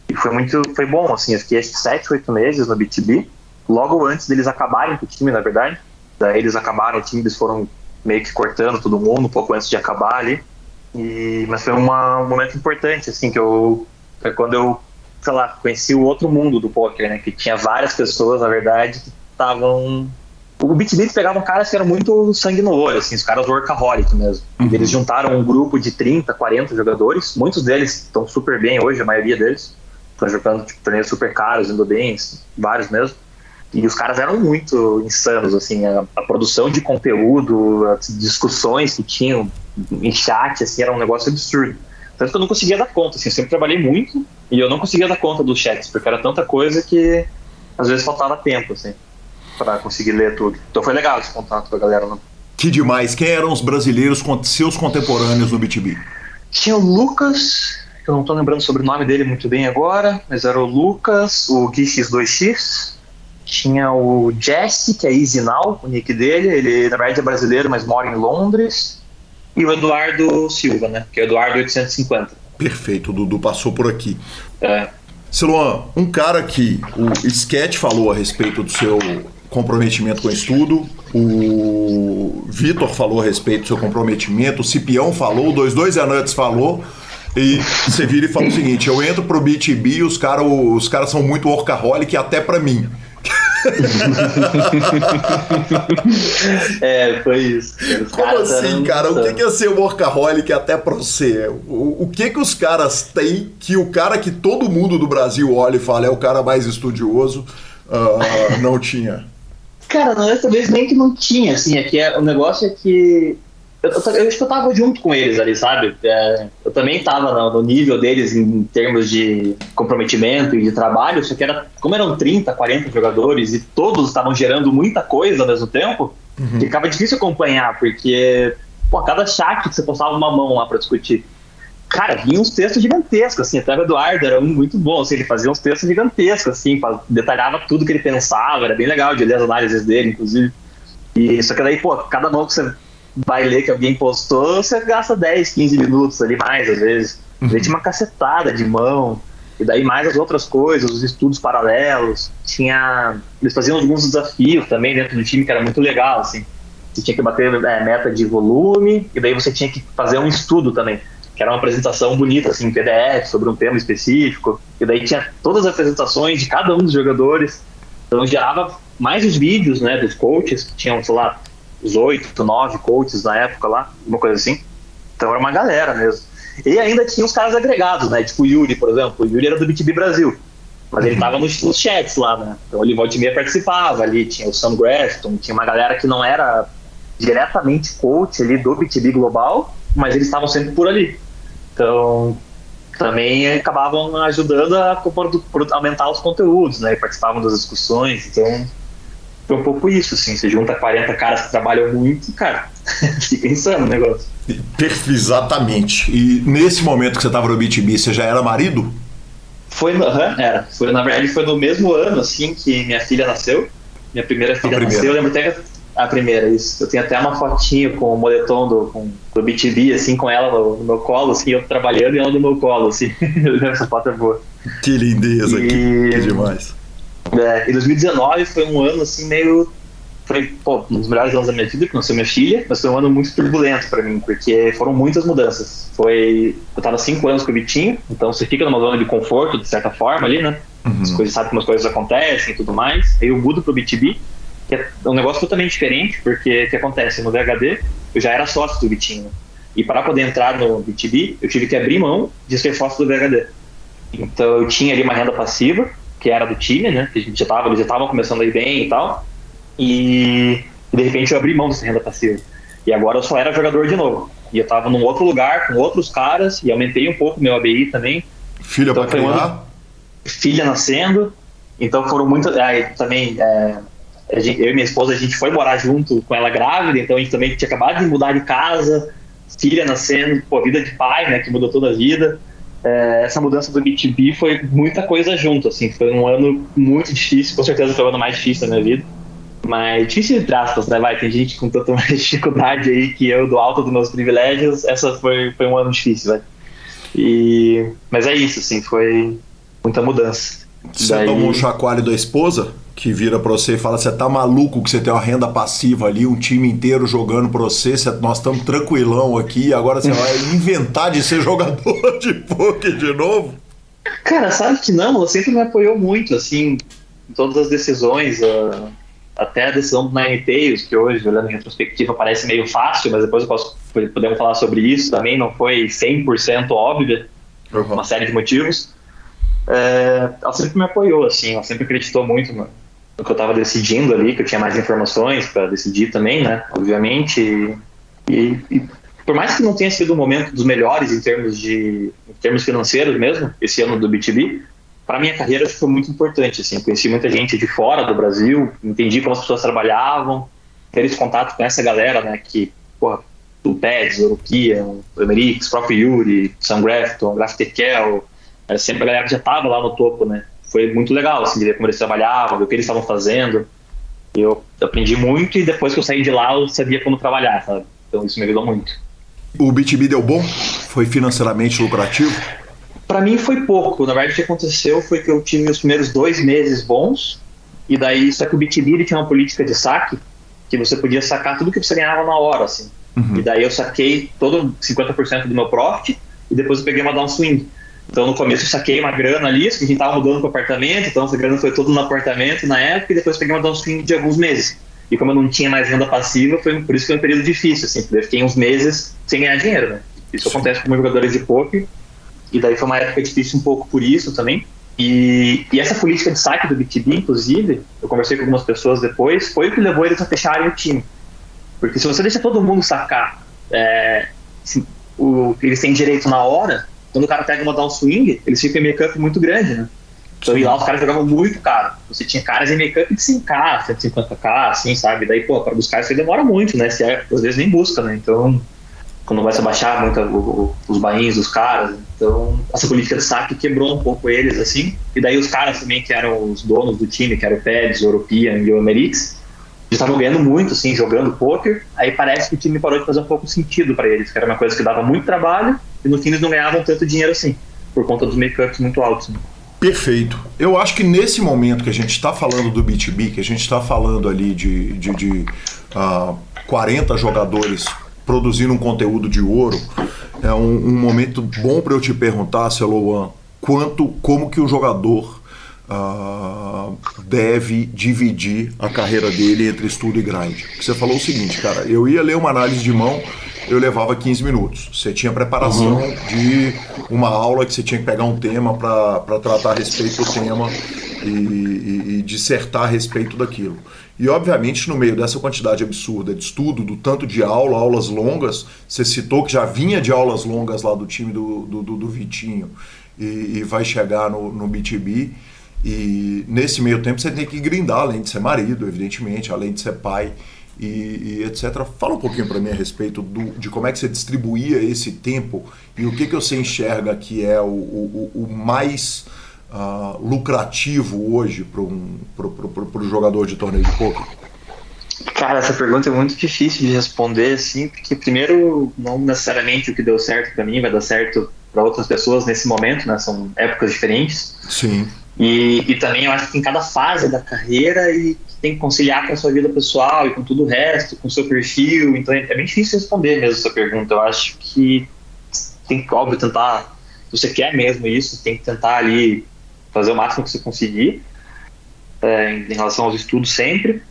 E foi muito. Foi bom, assim. Eu fiquei acho que sete, oito meses no BTB, logo antes deles acabarem com o time, na verdade. Daí eles acabaram, o time, eles foram meio que cortando todo mundo um pouco antes de acabar ali. E, mas foi uma, um momento importante, assim, que eu. Foi quando eu, sei lá, conheci o outro mundo do poker, né? Que tinha várias pessoas, na verdade, que estavam o BitBit pegavam caras que eram muito sangue no olho, assim, os caras workaholic mesmo. Uhum. Eles juntaram um grupo de 30, 40 jogadores, muitos deles estão super bem hoje, a maioria deles. Estão jogando tipo, torneios super caros, indo bem, vários mesmo. E os caras eram muito insanos, assim, a, a, produção de conteúdo, as discussões que tinham em chat, assim, era um negócio absurdo. Tanto que eu não conseguia dar conta, assim, eu sempre trabalhei muito e eu não conseguia dar conta dos chats, porque era tanta coisa que às vezes faltava tempo, assim para conseguir ler tudo. Então foi legal esse contato com a galera. Né? Que demais. Quem eram os brasileiros seus contemporâneos no BTB? Tinha o Lucas, eu não estou lembrando sobre o nome dele muito bem agora, mas era o Lucas, o GX2X. Tinha o Jesse, que é Easy Now, o nick dele. Ele, na verdade, é brasileiro, mas mora em Londres. E o Eduardo Silva, né? Que é o Eduardo 850. Perfeito, o Dudu passou por aqui. É. Siluan, um cara que o Sketch falou a respeito do seu comprometimento com o estudo. O Vitor falou a respeito do seu comprometimento, o Cipião falou, o 22 Anuts falou. E você vira e fala o seguinte: eu entro pro BTB e os caras os cara são muito workaholic até para mim. [LAUGHS] é, foi isso. Os Como assim, cara? O que é ser workaholic até pra você? O, o que que os caras têm que o cara que todo mundo do Brasil olha e fala é o cara mais estudioso uh, não tinha? Cara, dessa vez nem que não tinha, assim, é que é, o negócio é que. Eu, eu, eu, tava junto com eles ali, sabe? É, eu também tava no, no, nível deles em termos de comprometimento e de trabalho, só que era, como eram 30, 40 jogadores e todos estavam gerando muita coisa ao mesmo tempo, uhum. ficava difícil acompanhar, porque, pô, cada chat que você postava uma mão lá pra discutir cara, vinha uns textos gigantescos, assim, até o Eduardo era um muito bom, assim, ele fazia uns textos gigantescos, assim, detalhava tudo que ele pensava, era bem legal de ler as análises dele, inclusive. E só que daí, pô, cada mão que você vai ler que alguém postou, você gasta 10, 15 minutos ali mais, às vezes. Uhum. tinha uma cacetada de mão, e daí mais as outras coisas, os estudos paralelos, tinha... Eles faziam alguns desafios também dentro do time que era muito legal, assim. Você tinha que bater é, meta de volume, e daí você tinha que fazer um estudo também que era uma apresentação bonita, assim, em PDF, sobre um tema específico. E daí tinha todas as apresentações de cada um dos jogadores. Então gerava mais os vídeos, né, dos coaches, que tinham, sei lá, os oito, nove coaches na época lá, uma coisa assim. Então era uma galera mesmo. E ainda tinha os caras agregados, né, tipo o Yuri, por exemplo. O Yuri era do BTB Brasil. Mas ele tava nos, nos chats lá, né? Então ele volta e meia participava ali, tinha o Sam Grafton, tinha uma galera que não era diretamente coach ali do BTB Global, mas eles estavam sempre por ali. Então, também acabavam ajudando a aumentar os conteúdos, né? E participavam das discussões. Então, foi um pouco isso, assim. Você junta 40 caras que trabalham muito, cara, [LAUGHS] fica insano o negócio. Exatamente. E nesse momento que você estava no BTB, você já era marido? Foi, uhum, era. Foi, na verdade, foi no mesmo ano, assim, que minha filha nasceu. Minha primeira filha primeira. nasceu, eu lembro até que a primeira, isso. Eu tenho até uma fotinho com o moletom do, com, do BTB, assim, com ela no, no meu colo, assim, eu trabalhando e ela no meu colo, assim. [LAUGHS] Essa foto é boa. Que lindeza, E- que, que demais. É, e 2019 foi um ano, assim, meio... Foi, pô, um dos melhores anos da minha vida, que nasceu minha filha, mas foi um ano muito turbulento pra mim, porque foram muitas mudanças. Foi... Eu tava cinco anos com o Vitinho, então você fica numa zona de conforto, de certa forma, ali, né? As coisas, sabe como as coisas acontecem e tudo mais. Aí eu mudo pro BTB, que é um negócio totalmente diferente, porque o que acontece? No VHD, eu já era sócio do Vitinho. E para poder entrar no BTB, eu tive que abrir mão de ser sócio do VHD. Então eu tinha ali uma renda passiva, que era do time, né? Que a gente já tava, eles já estavam começando a ir bem e tal. E, de repente eu abri mão dessa renda passiva. E agora eu só era jogador de novo. E eu tava num outro lugar, com outros caras, e aumentei um pouco meu ABI também Filha Então pra criar? filha nascendo, então foram muitas. Aí também, é, eu e minha esposa, a gente foi morar junto com ela grávida, então a gente também tinha acabado de mudar de casa, filha nascendo, pô, vida de pai, né, que mudou toda a vida. É, essa mudança do BTB foi muita coisa junto, assim, foi um ano muito difícil, com certeza foi o ano mais difícil da minha vida. Mas difícil entre aspas, né? Vai, tem gente com tanta [LAUGHS] mais dificuldade aí que eu, do alto dos meus privilégios, essa foi, foi um ano difícil. E, mas é isso, assim, foi muita mudança. Você Daí- toma um chacoalho da esposa, que vira pra você e fala: você tá maluco que você tem uma renda passiva ali, um time inteiro jogando pra você, você- nós estamos tranquilão aqui, agora você vai [LAUGHS] inventar de ser jogador de poker de novo? Cara, sabe que não, ela sempre me apoiou muito, assim, em todas as decisões, ah, até a decisão do Nine Tails, que hoje, olhando em retrospectiva, parece meio fácil, mas depois eu posso, podemos falar sobre isso também, não foi 100% óbvia, por uma série de motivos. É, ela sempre me apoiou, assim, ela sempre acreditou muito no, no que eu estava decidindo ali, que eu tinha mais informações para decidir também, né, obviamente, e, e- por mais que não tenha sido um momento dos melhores em termos de em termos financeiros mesmo, esse ano do BTB, para minha carreira acho que foi muito importante, assim, conheci muita gente de fora do Brasil, entendi como as pessoas trabalhavam, ter esse contato com essa galera, né, que, porra, o Peds, o Urukia, o Emerix, o próprio Yuri, Sam Grafton, Graf Tekel, é, sempre a galera que já estava lá no topo, né, foi muito legal, assim, de ver como eles trabalhavam, ver o que eles estavam fazendo, eu aprendi muito e depois que eu saí de lá eu sabia como trabalhar, sabe, então isso me ajudou muito. O BTB deu bom? Foi financeiramente lucrativo? Pra mim foi pouco. Na verdade, o que aconteceu foi que eu tive os primeiros dois meses bons, e daí, só que o ele tinha uma política de saque, que você podia sacar tudo que você ganhava na hora, assim. E daí eu saquei todo 50% do meu profit, e depois eu peguei uma down swing. Então no começo eu saquei uma grana ali, porque a gente tava mudando pro apartamento, então essa grana foi toda no apartamento na época, e depois peguei uma down swing de alguns meses. E como eu não tinha mais renda passiva, foi por isso que foi um período difícil, assim, eu fiquei uns meses sem ganhar dinheiro, né? Isso acontece com jogadores de poker, e daí foi uma época difícil um pouco por isso também. E, e essa política de saque do BTB, inclusive, eu conversei com algumas pessoas depois, foi o que levou eles a fecharem o time. Porque se você deixa todo mundo sacar, é, se- o eles têm direito na hora, quando o cara pega uma down swing, eles ficam em make-up muito grande, né? Então, e lá os caras jogavam muito caro. Você tinha caras em make-up de 100k, 150k, assim, sabe? Daí, pô, para buscar isso aí demora muito, né? Se é, às vezes nem busca, né? Então, quando vai se abaixar muito o- os bainhos dos caras. Então, essa política de saque quebrou um pouco eles, assim. E daí os caras também, que eram os donos do time, que eram o Peds, o European e o Amerix, já estavam ganhando muito, assim, jogando poker. Aí parece que o time parou de fazer um pouco sentido para eles, que era uma coisa que dava muito trabalho e no fim eles não ganhavam tanto dinheiro assim, por conta dos make-ups muito altos. né? Perfeito. Eu acho que nesse momento que a gente está falando do B2B, que a gente está falando ali de, de, de ah, 40 jogadores produzindo um conteúdo de ouro, é um, um momento bom para eu te perguntar, Celoan, quanto, como que o jogador ah, deve dividir a carreira dele entre estudo e grind. Porque Você falou o seguinte, cara, eu ia ler uma análise de mão, eu levava 15 minutos. Você tinha preparação de uma aula que você tinha que pegar um tema para tratar a respeito do tema e, e- e dissertar a respeito daquilo. E obviamente, no meio dessa quantidade absurda de estudo, do tanto de aula, aulas longas, você citou que já vinha de aulas longas lá do time do, do, do- Vitinho e, e vai chegar no, no BTB. E nesse meio tempo você tem que grindar, além de ser marido, evidentemente, além de ser pai e, e etc. Fala um pouquinho para mim a respeito do- de como é que você distribuía esse tempo e o que, que você enxerga que é o, o, o- mais uh, lucrativo hoje para um, o jogador de torneio de poker? Cara, essa pergunta é muito difícil de responder, assim, porque primeiro, não necessariamente o que deu certo para mim vai dar certo para outras pessoas nesse momento, né? São épocas diferentes. Sim. E, e também eu acho que em cada fase da carreira e tem que conciliar com a sua vida pessoal e com tudo o resto, com o seu perfil. Então é, bem difícil responder mesmo essa pergunta. Eu acho que tem que, óbvio, tentar. Se você quer mesmo isso, tem que tentar ali fazer o máximo que você conseguir é, em relação aos estudos sempre.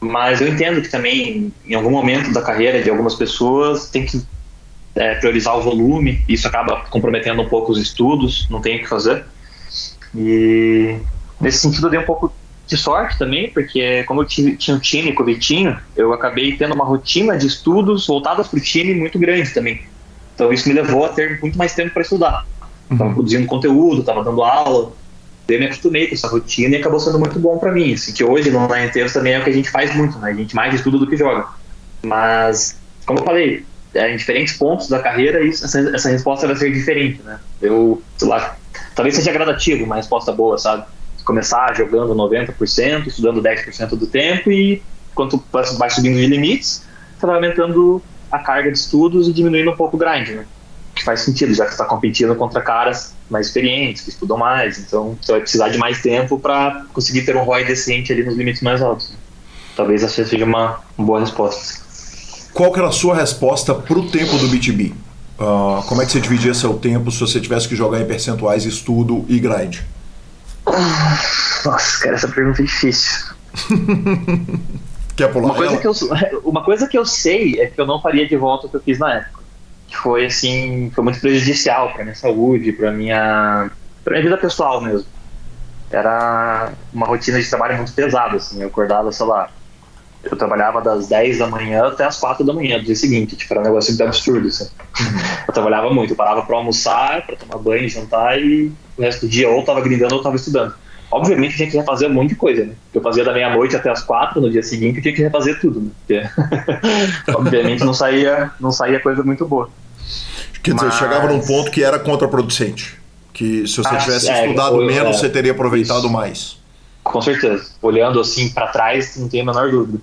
Mas eu entendo que também, em algum momento da carreira de algumas pessoas, tem que é, priorizar o volume. Isso acaba comprometendo um pouco os estudos, não tem o que fazer. E nesse sentido eu dei um pouco de sorte também, porque como eu tinha um time com o Vitinho, eu acabei tendo uma rotina de estudos voltadas para o time muito grande também. Então isso me levou a ter muito mais tempo para estudar. Estava uhum. produzindo conteúdo, estava dando aula, eu me acostumei com essa rotina e acabou sendo muito bom para mim. Assim, que hoje no Nine Tails também é o que a gente faz muito, né? A gente mais estuda do que joga. Mas, como eu falei, é, em diferentes pontos da carreira, isso, essa, essa resposta vai ser diferente, né? Eu, sei lá, talvez seja gradativo uma resposta boa, sabe? Começar jogando 90%, estudando 10% do tempo e quanto vai subindo de limites, você vai aumentando a carga de estudos e diminuindo um pouco o grind, né? Que faz sentido, já que você está competindo contra caras mais experientes, que estudam mais, então você vai precisar de mais tempo para conseguir ter um ROI decente ali nos limites mais altos. Talvez essa seja uma, boa resposta. Qual que era a sua resposta para o tempo do BTB? Uh, como é que você dividia seu tempo se você tivesse que jogar em percentuais estudo e grind? Nossa, cara, essa pergunta é difícil. [LAUGHS] Quer pular uma coisa, que eu, [LAUGHS] uma coisa que eu sei é que eu não faria de volta o que eu fiz na época. Que foi, assim, foi muito prejudicial para minha saúde, para minha, pra minha vida pessoal mesmo. Era uma rotina de trabalho muito pesada, assim. Eu acordava, sei lá, eu trabalhava das 10 da manhã até as 4 da manhã do dia seguinte, tipo, era um negócio muito absurdo, assim. Uhum. Eu trabalhava muito, eu parava para almoçar, para tomar banho, jantar e o resto do dia ou tava grindando ou tava estudando. Obviamente tinha que refazer um monte de coisa, né? Eu fazia da meia-noite até as quatro, no dia seguinte eu tinha que refazer tudo, né? Porque, [LAUGHS] obviamente não saía, não saía coisa muito boa. Quer dizer, Mas... chegava num ponto que era contraproducente. Que se você ah, tivesse é, estudado menos, é, você teria aproveitado isso. mais. Com certeza. Olhando assim para trás, não tem a menor dúvida.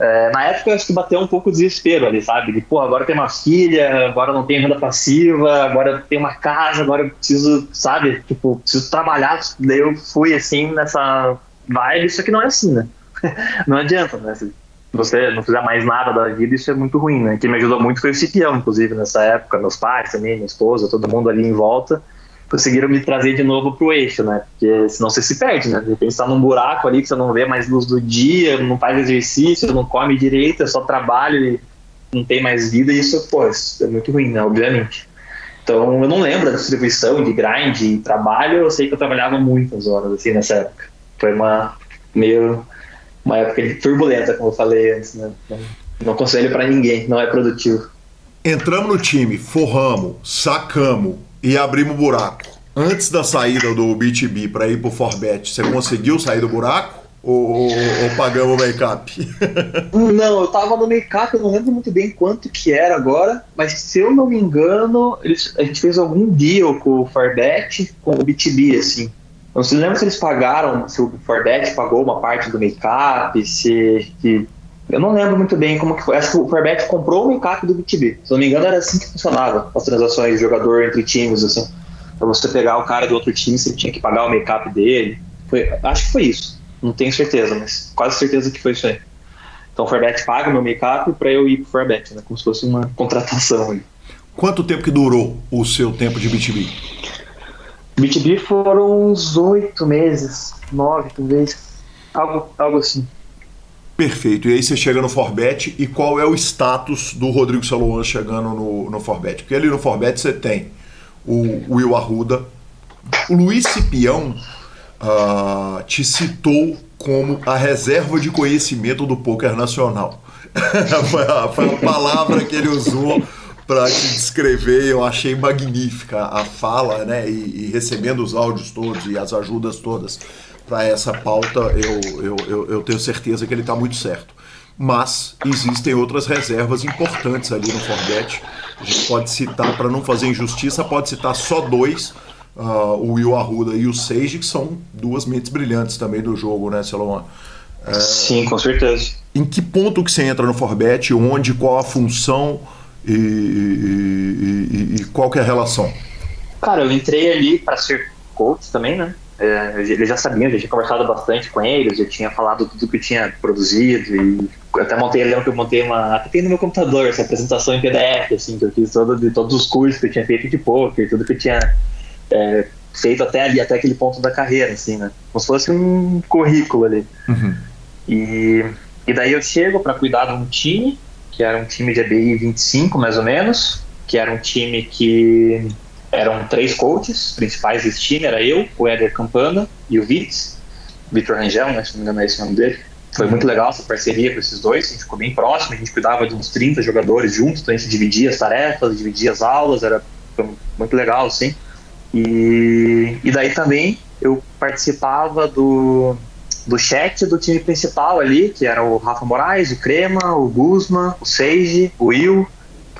É, na época, acho que bateu um pouco o desespero ali, sabe? De, pô, agora tem uma filha, agora não tem renda passiva, agora tem uma casa, agora eu preciso, sabe? Tipo, preciso trabalhar. Daí eu fui, assim, nessa vibe, só que não é assim, né? [LAUGHS] não adianta, né? Se você não fizer mais nada da vida, isso é muito ruim, né? Quem me ajudou muito foi o Cipião, inclusive, nessa época, meus pais também, minha esposa, todo mundo ali em volta conseguiram me trazer de novo pro eixo, né? Porque senão você se perde, né? De repente você tá num buraco ali que você não vê mais luz do dia, não faz exercício, não come direito, é só trabalho e não tem mais vida, e isso, pô, isso é muito ruim, né? Obviamente. Então eu não lembro da distribuição de grind, de trabalho, eu sei que eu trabalhava muitas horas, assim, nessa época. Foi uma meio. uma época turbulenta, como eu falei antes, né? Não, não conselho para ninguém, não é produtivo. Entramos no time, forramos, sacamos, e abrimos o buraco. Antes da saída do BTB para ir para o Forbet, você conseguiu sair do buraco? Ou, ou, ou pagamos o make-up? [LAUGHS] não, eu tava no make-up, eu não lembro muito bem quanto que era agora, mas se eu não me engano, eles, a gente fez algum deal com o Forbet, com o BTB, assim. Não se se eles pagaram, se o Forbet pagou uma parte do make-up, se eu não lembro muito bem como que foi. Acho que o Forbet comprou o make-up do BTB. Se não me engano, era assim que funcionava as transações de jogador entre times, assim. Pra você pegar o cara do outro time, você tinha que pagar o make-up dele. Foi, acho que foi isso. Não tenho certeza, mas quase certeza que foi isso aí. Então o Forbet paga meu make-up pra eu ir pro Forbet, né? Como se fosse uma contratação ali. Quanto tempo que durou o seu tempo de BTB? BTB foram uns oito meses, nove talvez. Algo, algo assim. Perfeito. E aí você chega no Forbet e qual é o status do Rodrigo Saloan chegando no, no Forbet? Porque ali no Forbet você tem o Will Arruda, o Luiz Cipião uh, te citou como a reserva de conhecimento do poker nacional. [LAUGHS] foi, a, foi a palavra que ele usou para te descrever, eu achei magnífica a fala, né? E, e recebendo os áudios todos e as ajudas todas para essa pauta, eu, eu, eu, eu, tenho certeza que ele está muito certo. Mas existem outras reservas importantes ali no Forbet. A gente pode citar, para não fazer injustiça, pode citar só dois, uh, o Will Arruda e o Sage, que são duas mentes brilhantes também do jogo, né, Celoan? É, Sim, com certeza. Em que ponto que você entra no Forbet, onde, qual a função e, e, e, e qual que é a relação? Cara, eu entrei ali para ser coach também, né? É, eles já sabiam, eu já tinha conversado bastante com eles, já tinha falado tudo que eu tinha produzido e até montei, lembro que eu montei uma, até tem no meu computador essa apresentação em PDF, assim, que eu fiz todo, de todos os cursos que eu tinha feito de poker, tudo que eu tinha é, feito até ali, até aquele ponto da carreira, assim, né? Como se fosse um currículo ali. Uhum. E, e daí eu chego para cuidar de um time, que era um time de ABI 25, mais ou menos, que era um time que eram três coaches principais desse time, era eu, o Éder Campana e o Vitz, Vitor Rangel, né, se não me engano é esse o nome dele. Foi muito legal essa parceria com esses dois, a gente ficou bem próximo, a gente cuidava de uns 30 jogadores juntos, então a gente dividia as tarefas, dividia as aulas, era muito legal, assim. E, e daí também eu participava do, do chat do time principal ali, que era o Rafa Moraes, o Crema, o Guzman, o Seiji, o Will,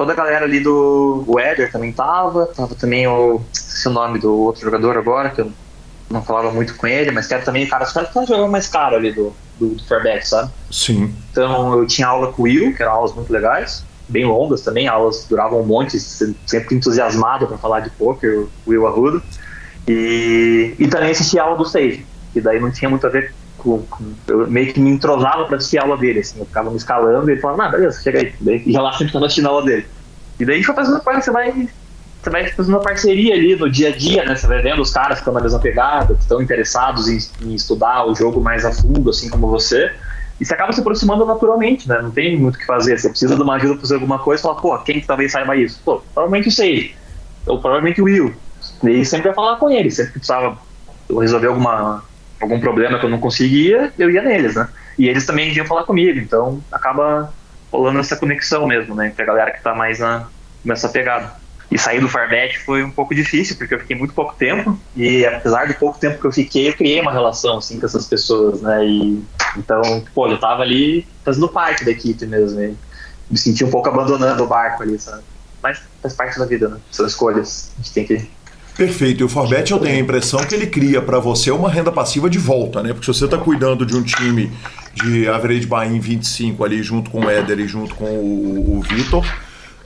toda a galera ali do o Éder também tava, tava também o, se o nome do outro jogador agora, que eu não falava muito com ele, mas que era também o cara que tá jogando mais caro ali do, do, do Fairback, sabe? Sim. Então eu tinha aula com o Will, que eram aulas muito legais, bem longas também, aulas duravam um monte, sempre entusiasmado para falar de poker, o Will Arruda. E, e também assisti a aula do Sage, que daí não tinha muito a ver com, com, eu meio que me entrosava para assistir a aula dele, assim, eu ficava me escalando e ele falava, ah, beleza, chega aí. Daí, e lá sempre estava assistindo a aula dele. E daí foi fazendo parte, você vai, você vai fazendo uma parceria ali no dia a dia, né? Você vai vendo os caras que estão na mesma pegada, que estão interessados em, em, estudar o jogo mais a fundo, assim como você. E você acaba se aproximando naturalmente, né? Não tem muito o que fazer. Você precisa de uma ajuda para fazer alguma coisa, fala, pô, quem que talvez saiba isso? Pô, provavelmente o Sei. Ou provavelmente o Will. E sempre ia falar com ele, sempre que precisava resolver alguma algum problema que eu não conseguia, eu ia neles, né? E eles também iam falar comigo, então acaba rolando essa conexão mesmo, né? Entre a galera que tá mais na, nessa pegada. E sair do Farbet foi um pouco difícil, porque eu fiquei muito pouco tempo, e apesar do pouco tempo que eu fiquei, eu criei uma relação, assim, com essas pessoas, né? E, então, pô, eu tava ali fazendo parte da equipe mesmo, né? Me senti um pouco abandonando o barco ali, sabe? Mas faz parte da vida, né? São escolhas, a gente tem que Perfeito. E o Forbet eu tenho a impressão que ele cria para você uma renda passiva de volta, né? Porque se você está cuidando de um time de average buy em 25 ali junto com o Éder e junto com o, o Vitor,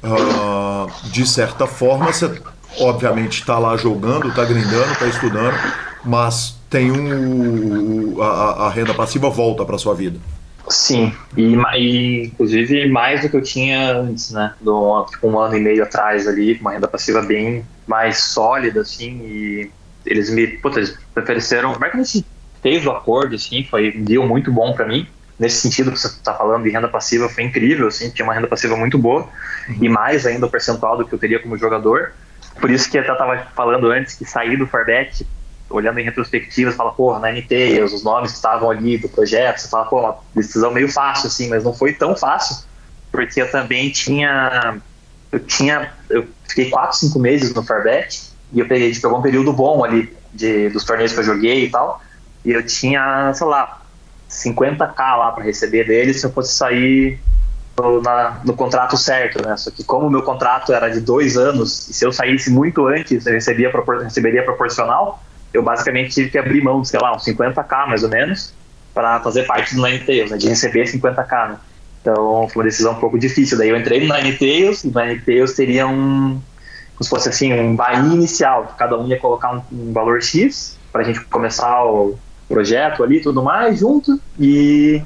uh, de certa forma você obviamente está lá jogando, está grindando, está estudando, mas tem um a, a renda passiva volta para sua vida. Sim, e, e, inclusive mais do que eu tinha antes, né? Do, tipo, um ano e meio atrás ali, uma renda passiva bem mais sólida, assim, e eles me, puta, eles ofereceram, como é que a gente fez o acordo, assim, foi um deal muito bom para mim, nesse sentido que você está falando de renda passiva, foi incrível, assim, tinha uma renda passiva muito boa, uhum. e mais ainda o percentual do que eu teria como jogador, por isso que eu até tava falando antes que sair do Farbet olhando em retrospectiva, você fala, porra, na NT, os nomes que estavam ali do projeto, você fala, pô, uma decisão meio fácil, assim, mas não foi tão fácil, porque eu também tinha. Eu tinha. Eu fiquei 4, 5 meses no Farbet, e eu peguei, tipo, um período bom ali de, dos torneios que eu joguei e tal, e eu tinha, sei lá, 50k lá para receber deles se eu fosse sair no, na, no, contrato certo, né? Só que como o meu contrato era de dois anos, e se eu saísse muito antes, eu recebia, receberia proporcional, eu basicamente tive que abrir mão, sei lá, uns 50k mais ou menos, para fazer parte do Nine Tails, né, de receber 50k. Né? Então foi uma decisão um pouco difícil. Daí eu entrei no Nine Tails, e no Nine Tails teria um, como se fosse assim, um buy inicial, cada um ia colocar um, um valor X para a gente começar o projeto ali tudo mais junto, e,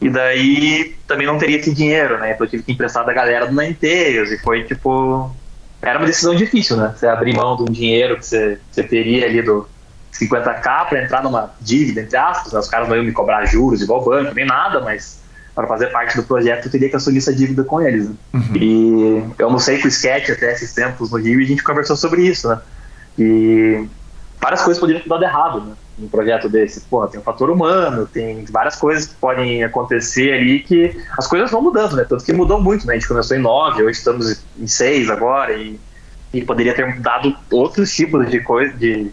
e daí também não teria esse dinheiro, né? Então eu tive que emprestar da galera do Nine Tails, e foi tipo. Era uma decisão difícil, né? Você abrir mão de um dinheiro que você, você teria ali do, 50k para entrar numa dívida, entre aspas, né? os caras não iam me cobrar juros igual banco, nem nada, mas para fazer parte do projeto eu teria que assumir essa dívida com eles. Né? Uhum. E eu almocei com o Sketch até esses tempos no Rio e a gente conversou sobre isso, né? E várias coisas poderiam ter dado errado, né? Um projeto desse. Pô, tem um fator humano, tem várias coisas que podem acontecer ali que as coisas vão mudando, né? Tanto que mudou muito, né? A gente começou em 9, hoje estamos em 6 agora e, e poderia ter dado outros tipos de coisa, de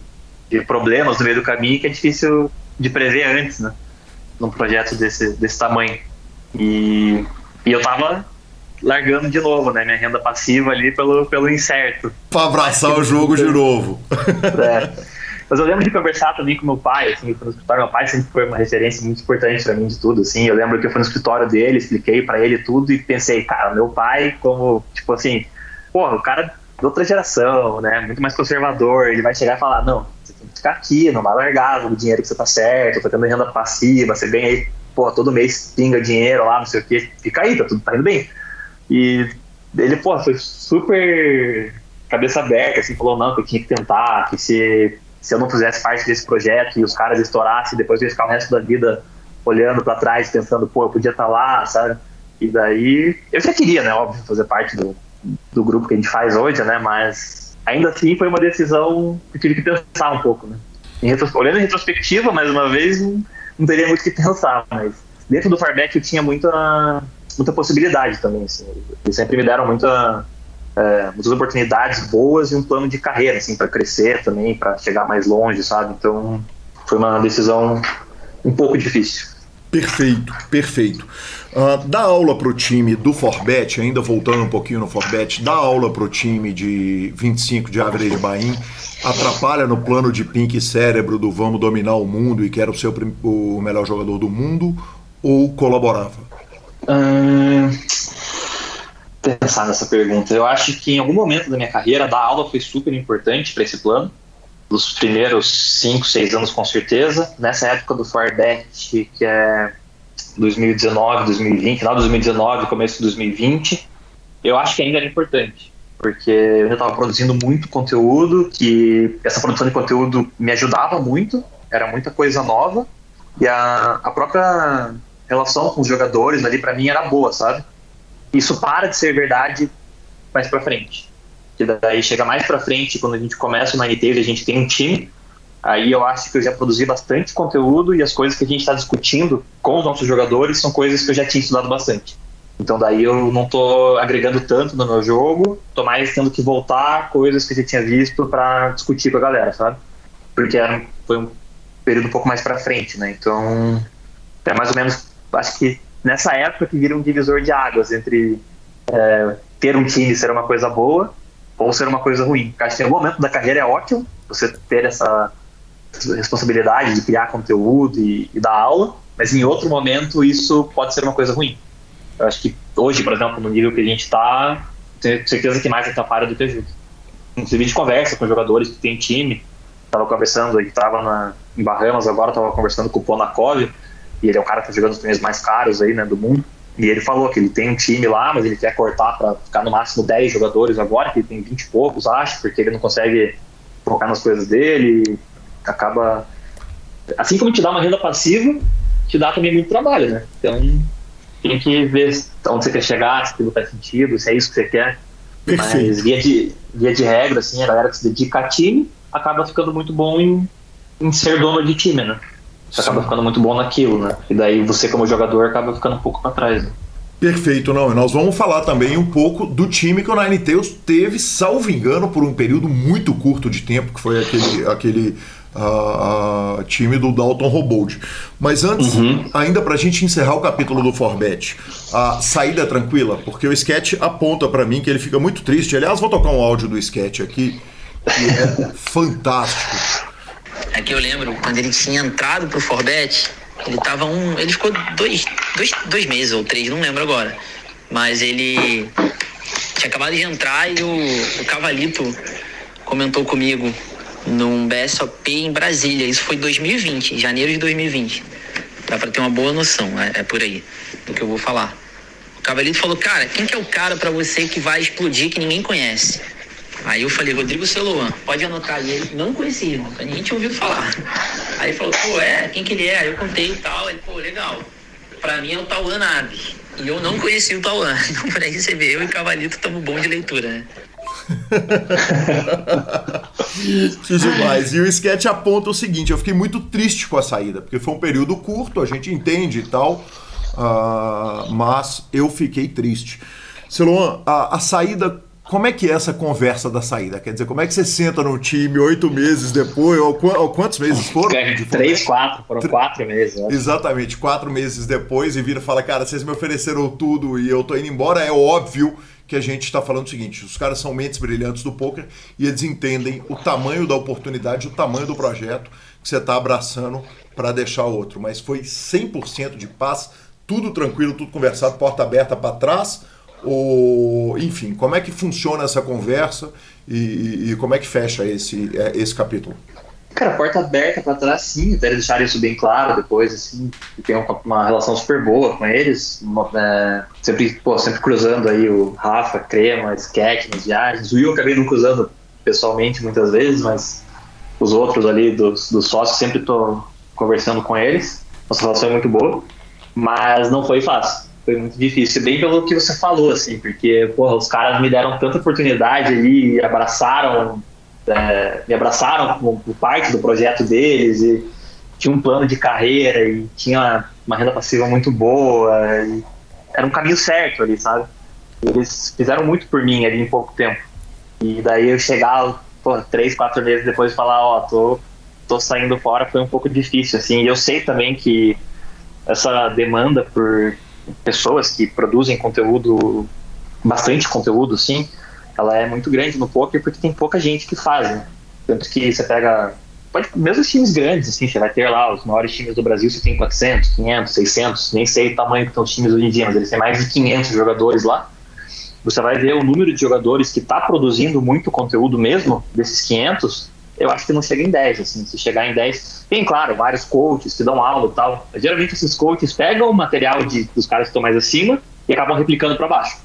de problemas no meio do caminho que é difícil de prever antes, né? Num projeto desse, desse tamanho. E, e eu tava largando de novo, né? Minha renda passiva ali pelo, pelo incerto. Pra abraçar o jogo de novo. [LAUGHS] É. Mas eu lembro de conversar também com meu pai, assim, no escritório. Meu pai sempre foi uma referência muito importante para mim de tudo, assim. Eu lembro que eu fui no escritório dele, expliquei para ele tudo e pensei, cara, meu pai, como, tipo assim, porra, o cara de outra geração, né? Muito mais conservador. Ele vai chegar e falar: não, ficar aqui, não vai largar o dinheiro que você tá certo, tá tendo renda passiva, você ganha aí, pô, todo mês pinga dinheiro lá, não sei o quê, fica aí, tá tudo tá indo bem. E ele, pô, foi super cabeça aberta, assim, falou: não, que eu tinha que tentar, que se se eu não fizesse parte desse projeto e os caras estourassem, depois eu ia ficar o resto da vida olhando para trás, pensando, pô, eu podia estar tá lá, sabe? E daí, eu já queria, né, óbvio, fazer parte do, do grupo que a gente faz hoje, né, mas ainda assim foi uma decisão que tive que pensar um pouco, né. Em retro, olhando em retrospectiva, mais uma vez, não, não teria muito o que pensar, mas dentro do Farback eu tinha muita, muita possibilidade também, assim, eles sempre me deram muita é, muitas oportunidades boas e um plano de carreira, assim, para crescer também, para chegar mais longe, sabe? Então, foi uma decisão um pouco difícil. Perfeito, perfeito. Uh, dá aula para o time do Forbet, ainda voltando um pouquinho no Forbet, dá aula para o time de 25 de Average Bahia, atrapalha no plano de pink cérebro do vamos dominar o mundo e quero ser o, o melhor jogador do mundo ou colaborava? Hum, pensar nessa pergunta. Eu acho que em algum momento da minha carreira, dar aula foi super importante para esse plano. Nos primeiros 5, 6 anos, com certeza. Nessa época do Farbet, que é 2019, 2020, final de 2019, começo de 2020, eu acho que ainda era importante. Porque eu já estava produzindo muito conteúdo, que essa produção de conteúdo me ajudava muito, era muita coisa nova, e a, a própria relação com os jogadores ali, para mim, era boa, sabe? isso para de ser verdade mais para frente. Que daí chega mais para frente quando a gente começa o Nine a gente tem um time. Aí eu acho que eu já produzi bastante conteúdo e as coisas que a gente está discutindo com os nossos jogadores são coisas que eu já tinha estudado bastante. Então daí eu não tô agregando tanto no meu jogo, tô mais tendo que voltar coisas que eu já tinha visto para discutir com a galera, sabe? Porque era, foi um período um pouco mais para frente, né? Então é mais ou menos, acho que nessa época que vira um divisor de águas entre é, ter um time ser uma coisa boa ou ser uma coisa ruim. Acho que em algum momento da carreira é ótimo você ter essa responsabilidade de criar conteúdo e, e dar aula, mas em outro momento isso pode ser uma coisa ruim. Eu acho que hoje, por exemplo, no nível que a gente está, tenho certeza que mais atrapalha do que ajuda. Inclusive de conversa com jogadores que tem time, estava conversando, ele estava em Bahamas agora, estava conversando com o Ponakov, e ele é o cara que tá jogando os torneios mais caros aí, né, do mundo. E ele falou que ele tem um time lá, mas ele quer cortar para ficar no máximo 10 jogadores agora, que ele tem 20 e poucos, acho, porque ele não consegue focar nas coisas dele, acaba. Assim como te dá uma renda passiva, te dá também muito trabalho, né? Então tem que ver onde você quer chegar, se aquilo faz sentido, se é isso que você quer. Perfeito. Mas via de, via de regra, assim, a galera que se dedica a time acaba ficando muito bom em, em ser dono de time, né? Você acaba ficando muito bom naquilo, né? E daí você, como jogador, acaba ficando um pouco para trás. Né? Perfeito, não. E nós vamos falar também um pouco do time que o Nine Tails teve, salvo engano, por um período muito curto de tempo, que foi aquele, aquele uh, uh, time do Dalton Robold. Mas antes, uhum. ainda para a gente encerrar o capítulo do Forbet, a saída é tranquila, porque o sketch aponta para mim que ele fica muito triste. Aliás, vou tocar um áudio do sketch aqui, que é [LAUGHS] fantástico. É que eu lembro, quando ele tinha entrado pro Forbet, ele tava um. Ele ficou dois, dois, dois meses ou três, não lembro agora. Mas ele tinha acabado de entrar e o, o Cavalito comentou comigo num BSOP em Brasília. Isso foi 2020, janeiro de 2020. Dá pra ter uma boa noção, é, é por aí, do que eu vou falar. O Cavalito falou, cara, quem que é o cara para você que vai explodir que ninguém conhece? Aí eu falei, Rodrigo Celoan, pode anotar aí. Ele não conhecia, nunca ninguém tinha ouvido falar. Aí ele falou, pô, é, quem que ele é? Aí eu contei e tal. Ele, pô, legal. Pra mim é o Tauan Naves. E eu não conheci o Tauan. [LAUGHS] Então por aí você vê, eu e o Cavalito estamos bom de leitura, né? [LAUGHS] que demais. E o sketch aponta o seguinte: eu fiquei muito triste com a saída, porque foi um período curto, a gente entende e tal, uh, mas eu fiquei triste. Celoan, a, a saída como é que é essa conversa da saída? Quer dizer, como é que você senta no time oito meses depois, ou, ou quantos meses foram? Três, quatro, foram quatro meses. Exatamente, quatro meses depois e vira e fala, cara, vocês me ofereceram tudo e eu tô indo embora, é óbvio que a gente está falando o seguinte: os caras são mentes brilhantes do poker e eles entendem o tamanho da oportunidade, o tamanho do projeto que você está abraçando para deixar outro. Mas foi 100% de paz, tudo tranquilo, tudo conversado, porta aberta para trás. Ou, enfim, como é que funciona essa conversa e, e como é que fecha esse, é, esse capítulo? Cara, porta aberta para trás, sim, até eles deixarem isso bem claro depois, assim, tem uma relação super boa com eles, é, sempre, pô, sempre cruzando aí o Rafa, Crema, Sketch nas viagens, o Will acabei não cruzando pessoalmente muitas vezes, mas os outros ali dos, dos sócios sempre tô conversando com eles, nossa relação é muito boa, mas não foi fácil, foi muito difícil, bem pelo que você falou, assim, porque, porra, os caras me deram tanta oportunidade ali, abraçaram é, me abraçaram como, parte do projeto deles e tinha um plano de carreira e tinha uma renda passiva muito boa e era um caminho certo ali, sabe? Eles fizeram muito por mim ali em pouco tempo. E daí eu chegar, pô, três, quatro meses depois de falar, ó, oh, tô, tô saindo fora, foi um pouco difícil, assim. E eu sei também que essa demanda por pessoas que produzem conteúdo, bastante conteúdo, sim, ela é muito grande no poker porque tem pouca gente que faz, né? Tanto que você pega, pode, mesmo os times grandes, assim, você vai ter lá os maiores times do Brasil, você tem 400, 500, 600, nem sei o tamanho que estão os times hoje em dia, mas eles têm mais de 500 jogadores lá. Você vai ver o número de jogadores que está produzindo muito conteúdo mesmo, desses 500, eu acho que não chega em 10, assim, se chegar em 10, tem, claro, vários coaches que dão aula e tal, mas geralmente esses coaches pegam o material de, dos caras que estão mais acima e acabam replicando para baixo.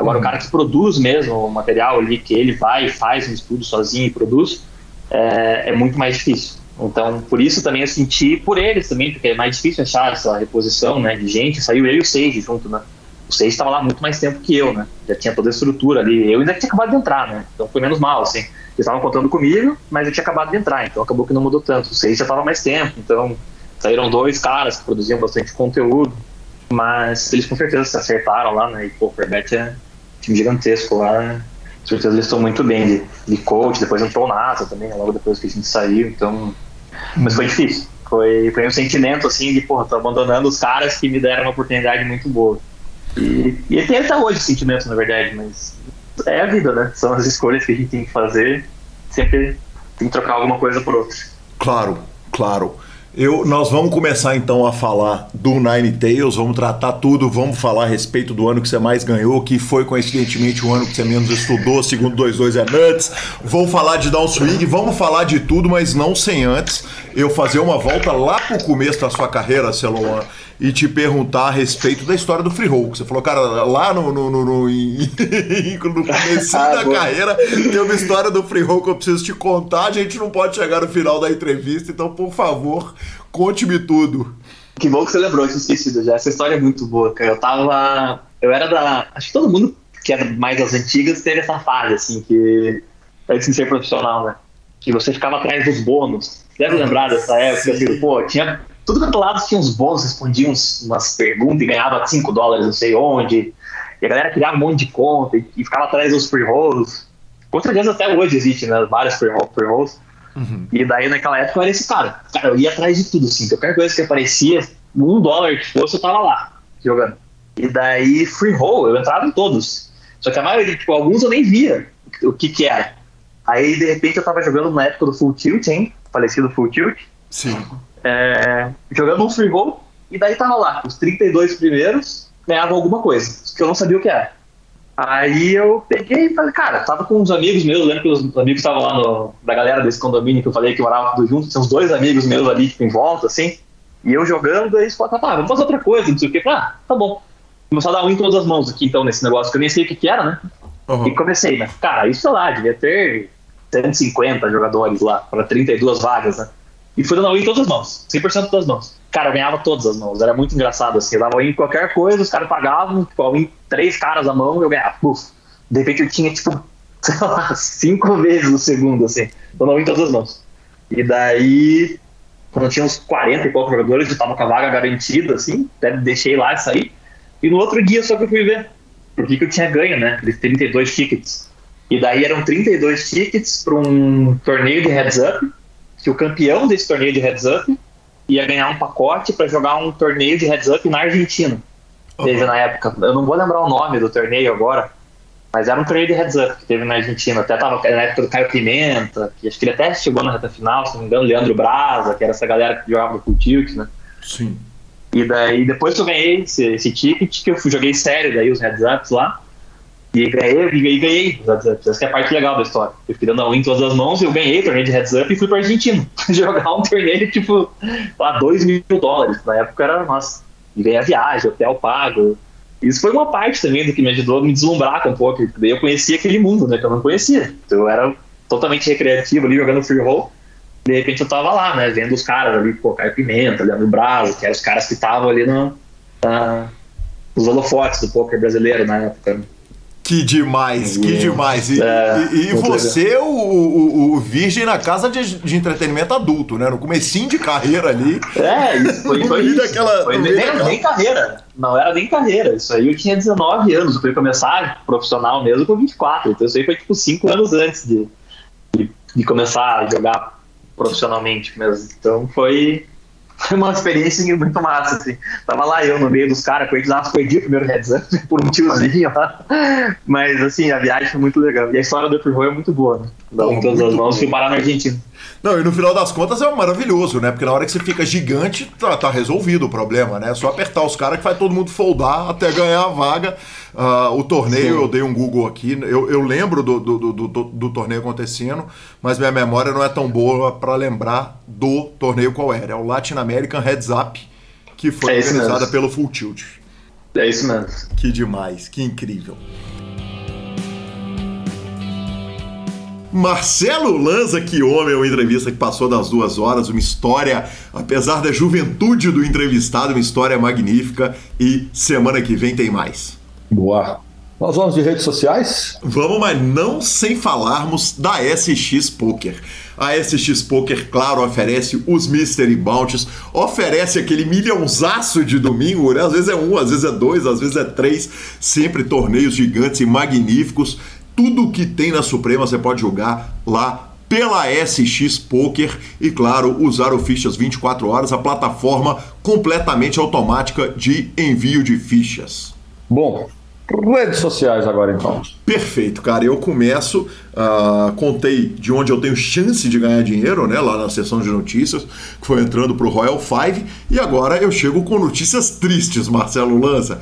Agora, o cara que produz mesmo o material ali, que ele vai e faz um estudo sozinho e produz, é, é, muito mais difícil. Então, por isso também eu senti por eles também, porque é mais difícil achar essa reposição né, de gente. Saiu eu e o Sage junto, né? O Sage estava lá muito mais tempo que eu, né? Já tinha toda a estrutura ali. Eu ainda tinha acabado de entrar, né? Então foi menos mal, assim. Eles estavam contando comigo, mas eu tinha acabado de entrar, então acabou que não mudou tanto. O Sage já estava mais tempo, então saíram dois caras que produziam bastante conteúdo, mas eles com certeza se acertaram lá, né? E pô, o Forbet é time gigantesco lá. Com certeza eles estão muito bem de, de coach, depois entrou o NASA também, né, logo depois que a gente saiu, então. Mas foi difícil. Foi, foi um sentimento assim de, porra, tô abandonando os caras que me deram uma oportunidade muito boa. E, e tem até hoje sentimento, na verdade, mas é a vida, né? São as escolhas que a gente tem que fazer. Sempre tem que trocar alguma coisa por outra. Claro, claro. Eu, nós vamos começar então a falar do Nine Tails, vamos tratar tudo, vamos falar a respeito do ano que você mais ganhou, que foi coincidentemente o ano que você menos estudou, segundo 22 é Nuts. Vamos falar de Down Swing, vamos falar de tudo, mas não sem antes eu fazer uma volta lá pro começo da sua carreira, Celuan e te perguntar a respeito da história do free roll. Você falou, cara, lá no, no, no, no, [LAUGHS] no começo ah, da boa. carreira tem uma história do free roll que eu preciso te contar. A gente não pode chegar no final da entrevista, então, por favor, conte-me tudo. Que bom que você lembrou, eu tinha esquecido já. Essa história é muito boa, cara. Eu tava. Eu era da. Acho que todo mundo que é mais das antigas teve essa fase, assim, que. Antes de ser profissional, né? Que você ficava atrás dos bônus. Deve lembrar dessa época, assim, pô, tinha tudo quanto lado tinha uns bônus, respondiam umas perguntas e ganhava 5 dólares não sei onde. E a galera criava um monte de conta e, e ficava atrás dos free rolls. Com certeza até hoje existe, né? Vários free rolls. Uhum. E daí naquela época eu era esse cara. Cara, eu ia atrás de tudo, assim. Qualquer coisa que aparecia, um dólar que fosse, eu tava lá, jogando. E daí, free roll, eu entrava em todos. Só que a maioria, tipo, alguns eu nem via o que que era. Aí, de repente, eu tava jogando na época do Full Tilt, hein? Falecido Full Tilt. Sim é, jogando um free roll, e daí tava lá, os 32 primeiros ganhavam alguma coisa, que eu não sabia o que era. Aí eu peguei e falei, cara, tava com uns amigos meus, lembro que os amigos estavam lá no, da galera desse condomínio que eu falei que morava tudo junto, tinha uns dois amigos meus ali, tipo, em volta, assim, e eu jogando, aí eles falaram, tá, tá, vamos fazer outra coisa, não sei o que, ah, tá bom. Começou a dar um em todas as mãos aqui, então, nesse negócio, que eu nem sei o que que era, né? Uhum. E comecei, né? Cara, isso lá, devia ter 150 jogadores lá, para 32 vagas, né? E fui dando all-in em todas as mãos, 100% das mãos. Cara, eu ganhava todas as mãos, era muito engraçado assim. Eu dava all-in em qualquer coisa, os caras pagavam, tipo, all-in três caras a mão, eu ganhava. Puf. De repente eu tinha, tipo, [LAUGHS] sei lá, cinco vezes no segundo, assim, dando all-in em todas as mãos. E daí, quando tinha uns 40 e poucos jogadores, eu tava com a vaga garantida, assim, até deixei lá e saí. E no outro dia só que eu fui ver por que, eu tinha ganho, né? De 32 tickets. E daí eram 32 tickets para um torneio de heads up, que o campeão desse torneio de heads up ia ganhar um pacote para jogar um torneio de heads up na Argentina. Teve na época, eu não vou lembrar o nome do torneio agora, mas era um torneio de heads up que teve na Argentina. Até tava na época do Caio Pimenta, que acho que ele até chegou na reta final, se não me engano, Leandro Braza, que era essa galera que jogava no Full Tilt, né? Sim. E daí, depois que eu ganhei esse, esse ticket, que eu joguei sério daí os heads ups lá, e ganhei, e ganhei heads ups. Essa é a parte legal da história. Eu fui dando a win em todas as mãos, eu ganhei o torneio de heads up e fui pra Argentina [LAUGHS] jogar um torneio, tipo, lá, 2 mil dólares. Na época era, nossa, e ganhei a viagem, hotel pago. Isso foi uma parte também do que me ajudou a me deslumbrar com um pouco. Daí eu conhecia aquele mundo, né, que eu não conhecia. Então eu era totalmente recreativo ali, jogando free roll de repente eu tava lá, né, vendo os caras ali, pô, Caio Pimenta, Leandro Brazo, que eram os caras que estavam ali no, na, nos holofotes do poker brasileiro na época. Que demais, que demais. E, é, e, e você, o, o, o, virgem na casa de, de, entretenimento adulto, né? No comecinho de carreira ali. É, isso foi, foi isso. Daquela, foi nem, daquela... nem carreira. Não era nem carreira. Isso aí eu tinha 19 anos. Eu fui começar profissional mesmo com 24. Então isso aí foi tipo 5 anos antes de, de, de começar a jogar profissionalmente mesmo. Então foi, foi uma experiência muito massa, assim. Tava lá eu no meio dos caras, perdi, perdi o primeiro heads up [LAUGHS] por um tiozinho lá. Mas assim, a viagem foi muito legal. E a história do Upper é muito boa, né? Dá em todas as mãos, fui parar na Argentina. Não, e no final das contas é maravilhoso, né? Porque na hora que você fica gigante, tá, tá resolvido o problema, né? É só apertar os caras que vai todo mundo foldar até ganhar a vaga. Uh, o torneio, Sim. eu dei um Google aqui, eu, eu lembro do do, do, do, do, torneio acontecendo, mas minha memória não é tão boa para lembrar do torneio qual era. É o Latin American Heads Up, que foi é organizada pelo Full Tilt. É isso mesmo. Que demais, que incrível. Marcelo Lanza, que homem, uma entrevista que passou das duas horas, uma história, apesar da juventude do entrevistado, uma história magnífica. E semana que vem tem mais. Boa. Nós vamos de redes sociais? Vamos, mas não sem falarmos da SX Poker. A SX Poker, claro, oferece os Mystery Bounties, oferece aquele milhãozaço de domingo, né? Às vezes é um, às vezes é dois, às vezes é três, sempre torneios gigantes e magníficos. Tudo que tem na Suprema você pode jogar lá pela SX Poker e, claro, usar o Fichas 24 horas, a plataforma completamente automática de envio de fichas. Bom, redes sociais agora então. Perfeito, cara. Eu começo, uh, contei de onde eu tenho chance de ganhar dinheiro, né? Lá na seção de notícias, que foi entrando para o Royal Five. E agora eu chego com notícias tristes, Marcelo Lanza.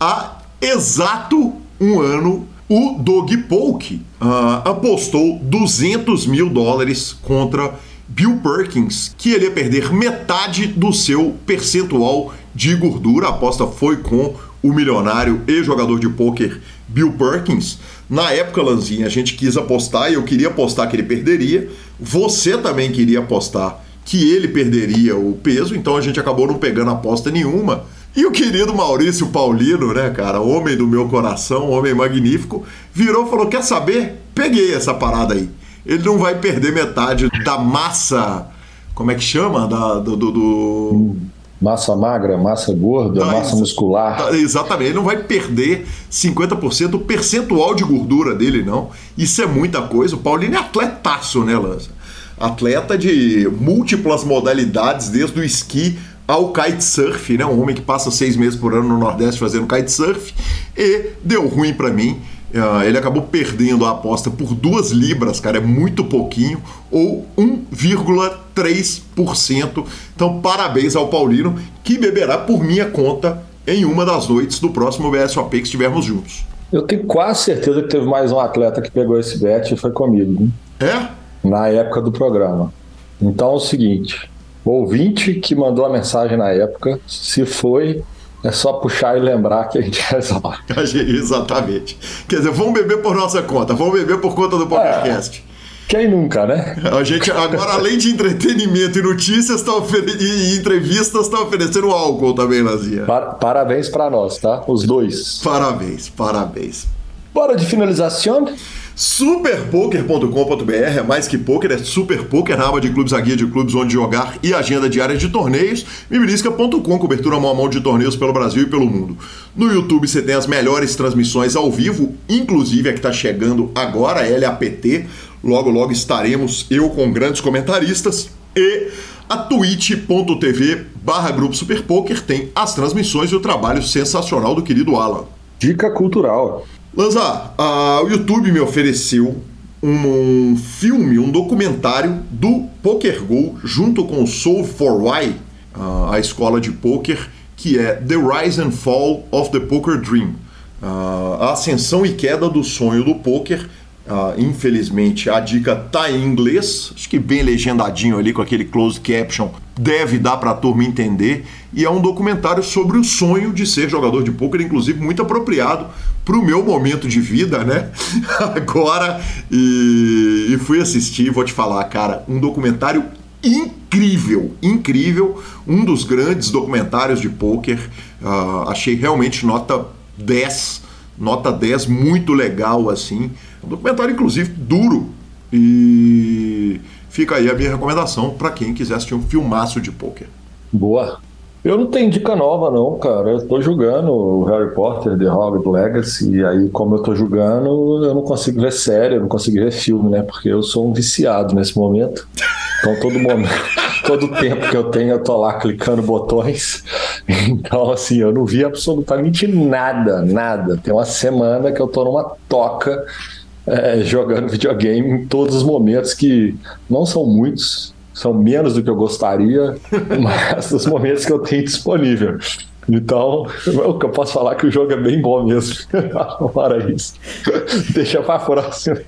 Há exato um ano o Doug Polk uh, apostou 200 mil dólares contra Bill Perkins, que ele ia perder metade do seu percentual de gordura. A aposta foi com o milionário e jogador de pôquer Bill Perkins. Na época, Lanzinha, a gente quis apostar e eu queria apostar que ele perderia. Você também queria apostar que ele perderia o peso, então a gente acabou não pegando aposta nenhuma. E o querido Maurício Paulino, né, cara, homem do meu coração, homem magnífico, virou e falou: Quer saber? Peguei essa parada aí. Ele não vai perder metade da massa. Como é que chama? Da, do, do, do... Massa magra, massa gorda, ah, massa muscular. Tá, exatamente, ele não vai perder 50% do percentual de gordura dele, não. Isso é muita coisa. O Paulino é atletaço, né, Lança? Atleta de múltiplas modalidades, desde o esqui ao kitesurf, né? Um homem que passa seis meses por ano no Nordeste fazendo kitesurf e deu ruim para mim. Uh, ele acabou perdendo a aposta por duas libras, cara, é muito pouquinho, ou 1,3%. Então, parabéns ao Paulino, que beberá por minha conta em uma das noites do próximo BSOP que estivermos juntos. Eu tenho quase certeza que teve mais um atleta que pegou esse bet e foi comigo. É? Na época do programa. Então é o seguinte: ouvinte que mandou a mensagem na época, se foi, é só puxar e lembrar que a gente resolve. [LAUGHS] Exatamente. Quer dizer, vamos beber por nossa conta, vamos beber por conta do podcast. É. Quem nunca, né? A gente agora, além de entretenimento e notícias tá e entrevistas, está oferecendo álcool também, Nazia. Par parabéns para nós, tá? Os dois. Parabéns, parabéns. Bora de finalização? Superpoker.com.br é mais que poker, é super poker, aba de clubes, a guia de clubes onde jogar e agenda diária de torneios. Mibilisca.com, cobertura mão a mão de torneios pelo Brasil e pelo mundo. No YouTube você tem as melhores transmissões ao vivo, inclusive a que está chegando agora, LAPT. Logo, logo estaremos eu com grandes comentaristas. E a twitch.tv barra Grupo Super Poker tem as transmissões e o trabalho sensacional do querido Alan. Dica cultural. Lanza, o YouTube me ofereceu um, um, filme, um documentário do Poker Go junto com o Soul for Why, uh, a escola de poker, que é The Rise and Fall of the Poker Dream. A ascensão e queda do sonho do poker. Infelizmente a dica tá em inglês, acho que bem legendadinho ali com aquele closed caption, deve dar para a turma entender. E é um documentário sobre o sonho de ser jogador de poker, inclusive muito apropriado para o meu momento de vida, né? [LAUGHS] Agora, e, e fui assistir, vou te falar, cara, um documentário incrível, incrível, um dos grandes documentários de poker. Uh, achei realmente nota 10, nota 10, muito legal assim. Um documentário, inclusive, duro. E fica aí a minha recomendação para quem quiser assistir um filmaço de poker. Boa. Eu não tenho dica nova, não, cara. Eu tô jogando o Harry Potter, The Hogwarts Legacy, e aí, como eu tô jogando, eu não consigo ver série, eu não consigo ver filme, né? Porque eu sou um viciado nesse momento. Então, todo momento, [LAUGHS] todo tempo que eu tenho, eu tô lá clicando botões. Então, assim, eu não vi absolutamente nada, nada. Tem uma semana que eu tô numa toca é, jogando videogame em todos os momentos, que não são muitos, são menos do que eu gostaria, [LAUGHS] mas os momentos que eu tenho disponível. Então, o que eu posso falar é que o jogo é bem bom mesmo. [LAUGHS] Para isso. Deixa para próxima.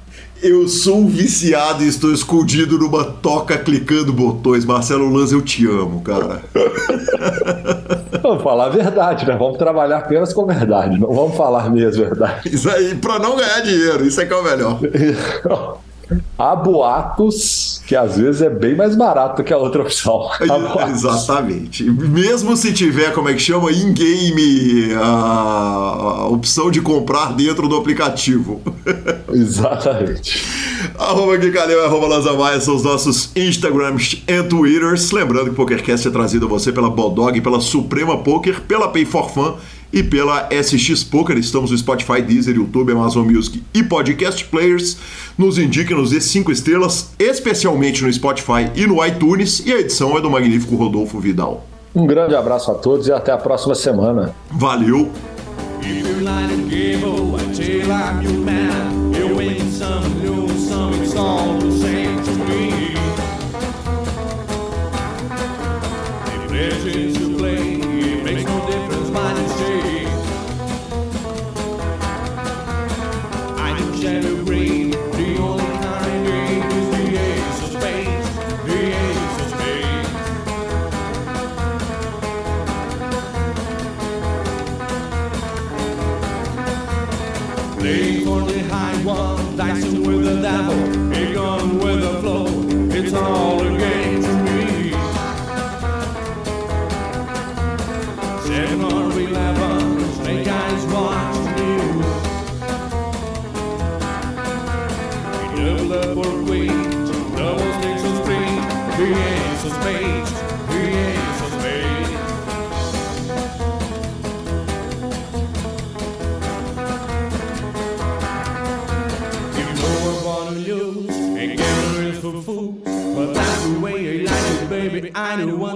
Eu sou um viciado e estou escondido numa toca clicando botões. Marcelo Lanz, eu te amo, cara. [LAUGHS] Vamos falar a verdade, né? Vamos trabalhar apenas com verdade, não vamos falar mesmo verdade. Isso aí, para não ganhar dinheiro, isso é que é o melhor. [LAUGHS] Há boatos que às vezes é bem mais barato que a outra opção. [LAUGHS] Exatamente. Mesmo se tiver, como é que chama, in-game, a opção de comprar dentro do aplicativo. [LAUGHS] Exatamente. arroba Guicaleu arroba Lazamaia são os nossos Instagrams e Twitters. Lembrando que o PokerCast é trazido a você pela Bodog, pela Suprema Poker, pela Pay for Fun e pela SX Poker. Estamos no Spotify, Deezer, YouTube, Amazon Music e Podcast Players. Nos indique, nos dê 5 estrelas, especialmente no Spotify e no iTunes. E a edição é do magnífico Rodolfo Vidal. Um grande abraço a todos e até a próxima semana. Valeu! Don't want to live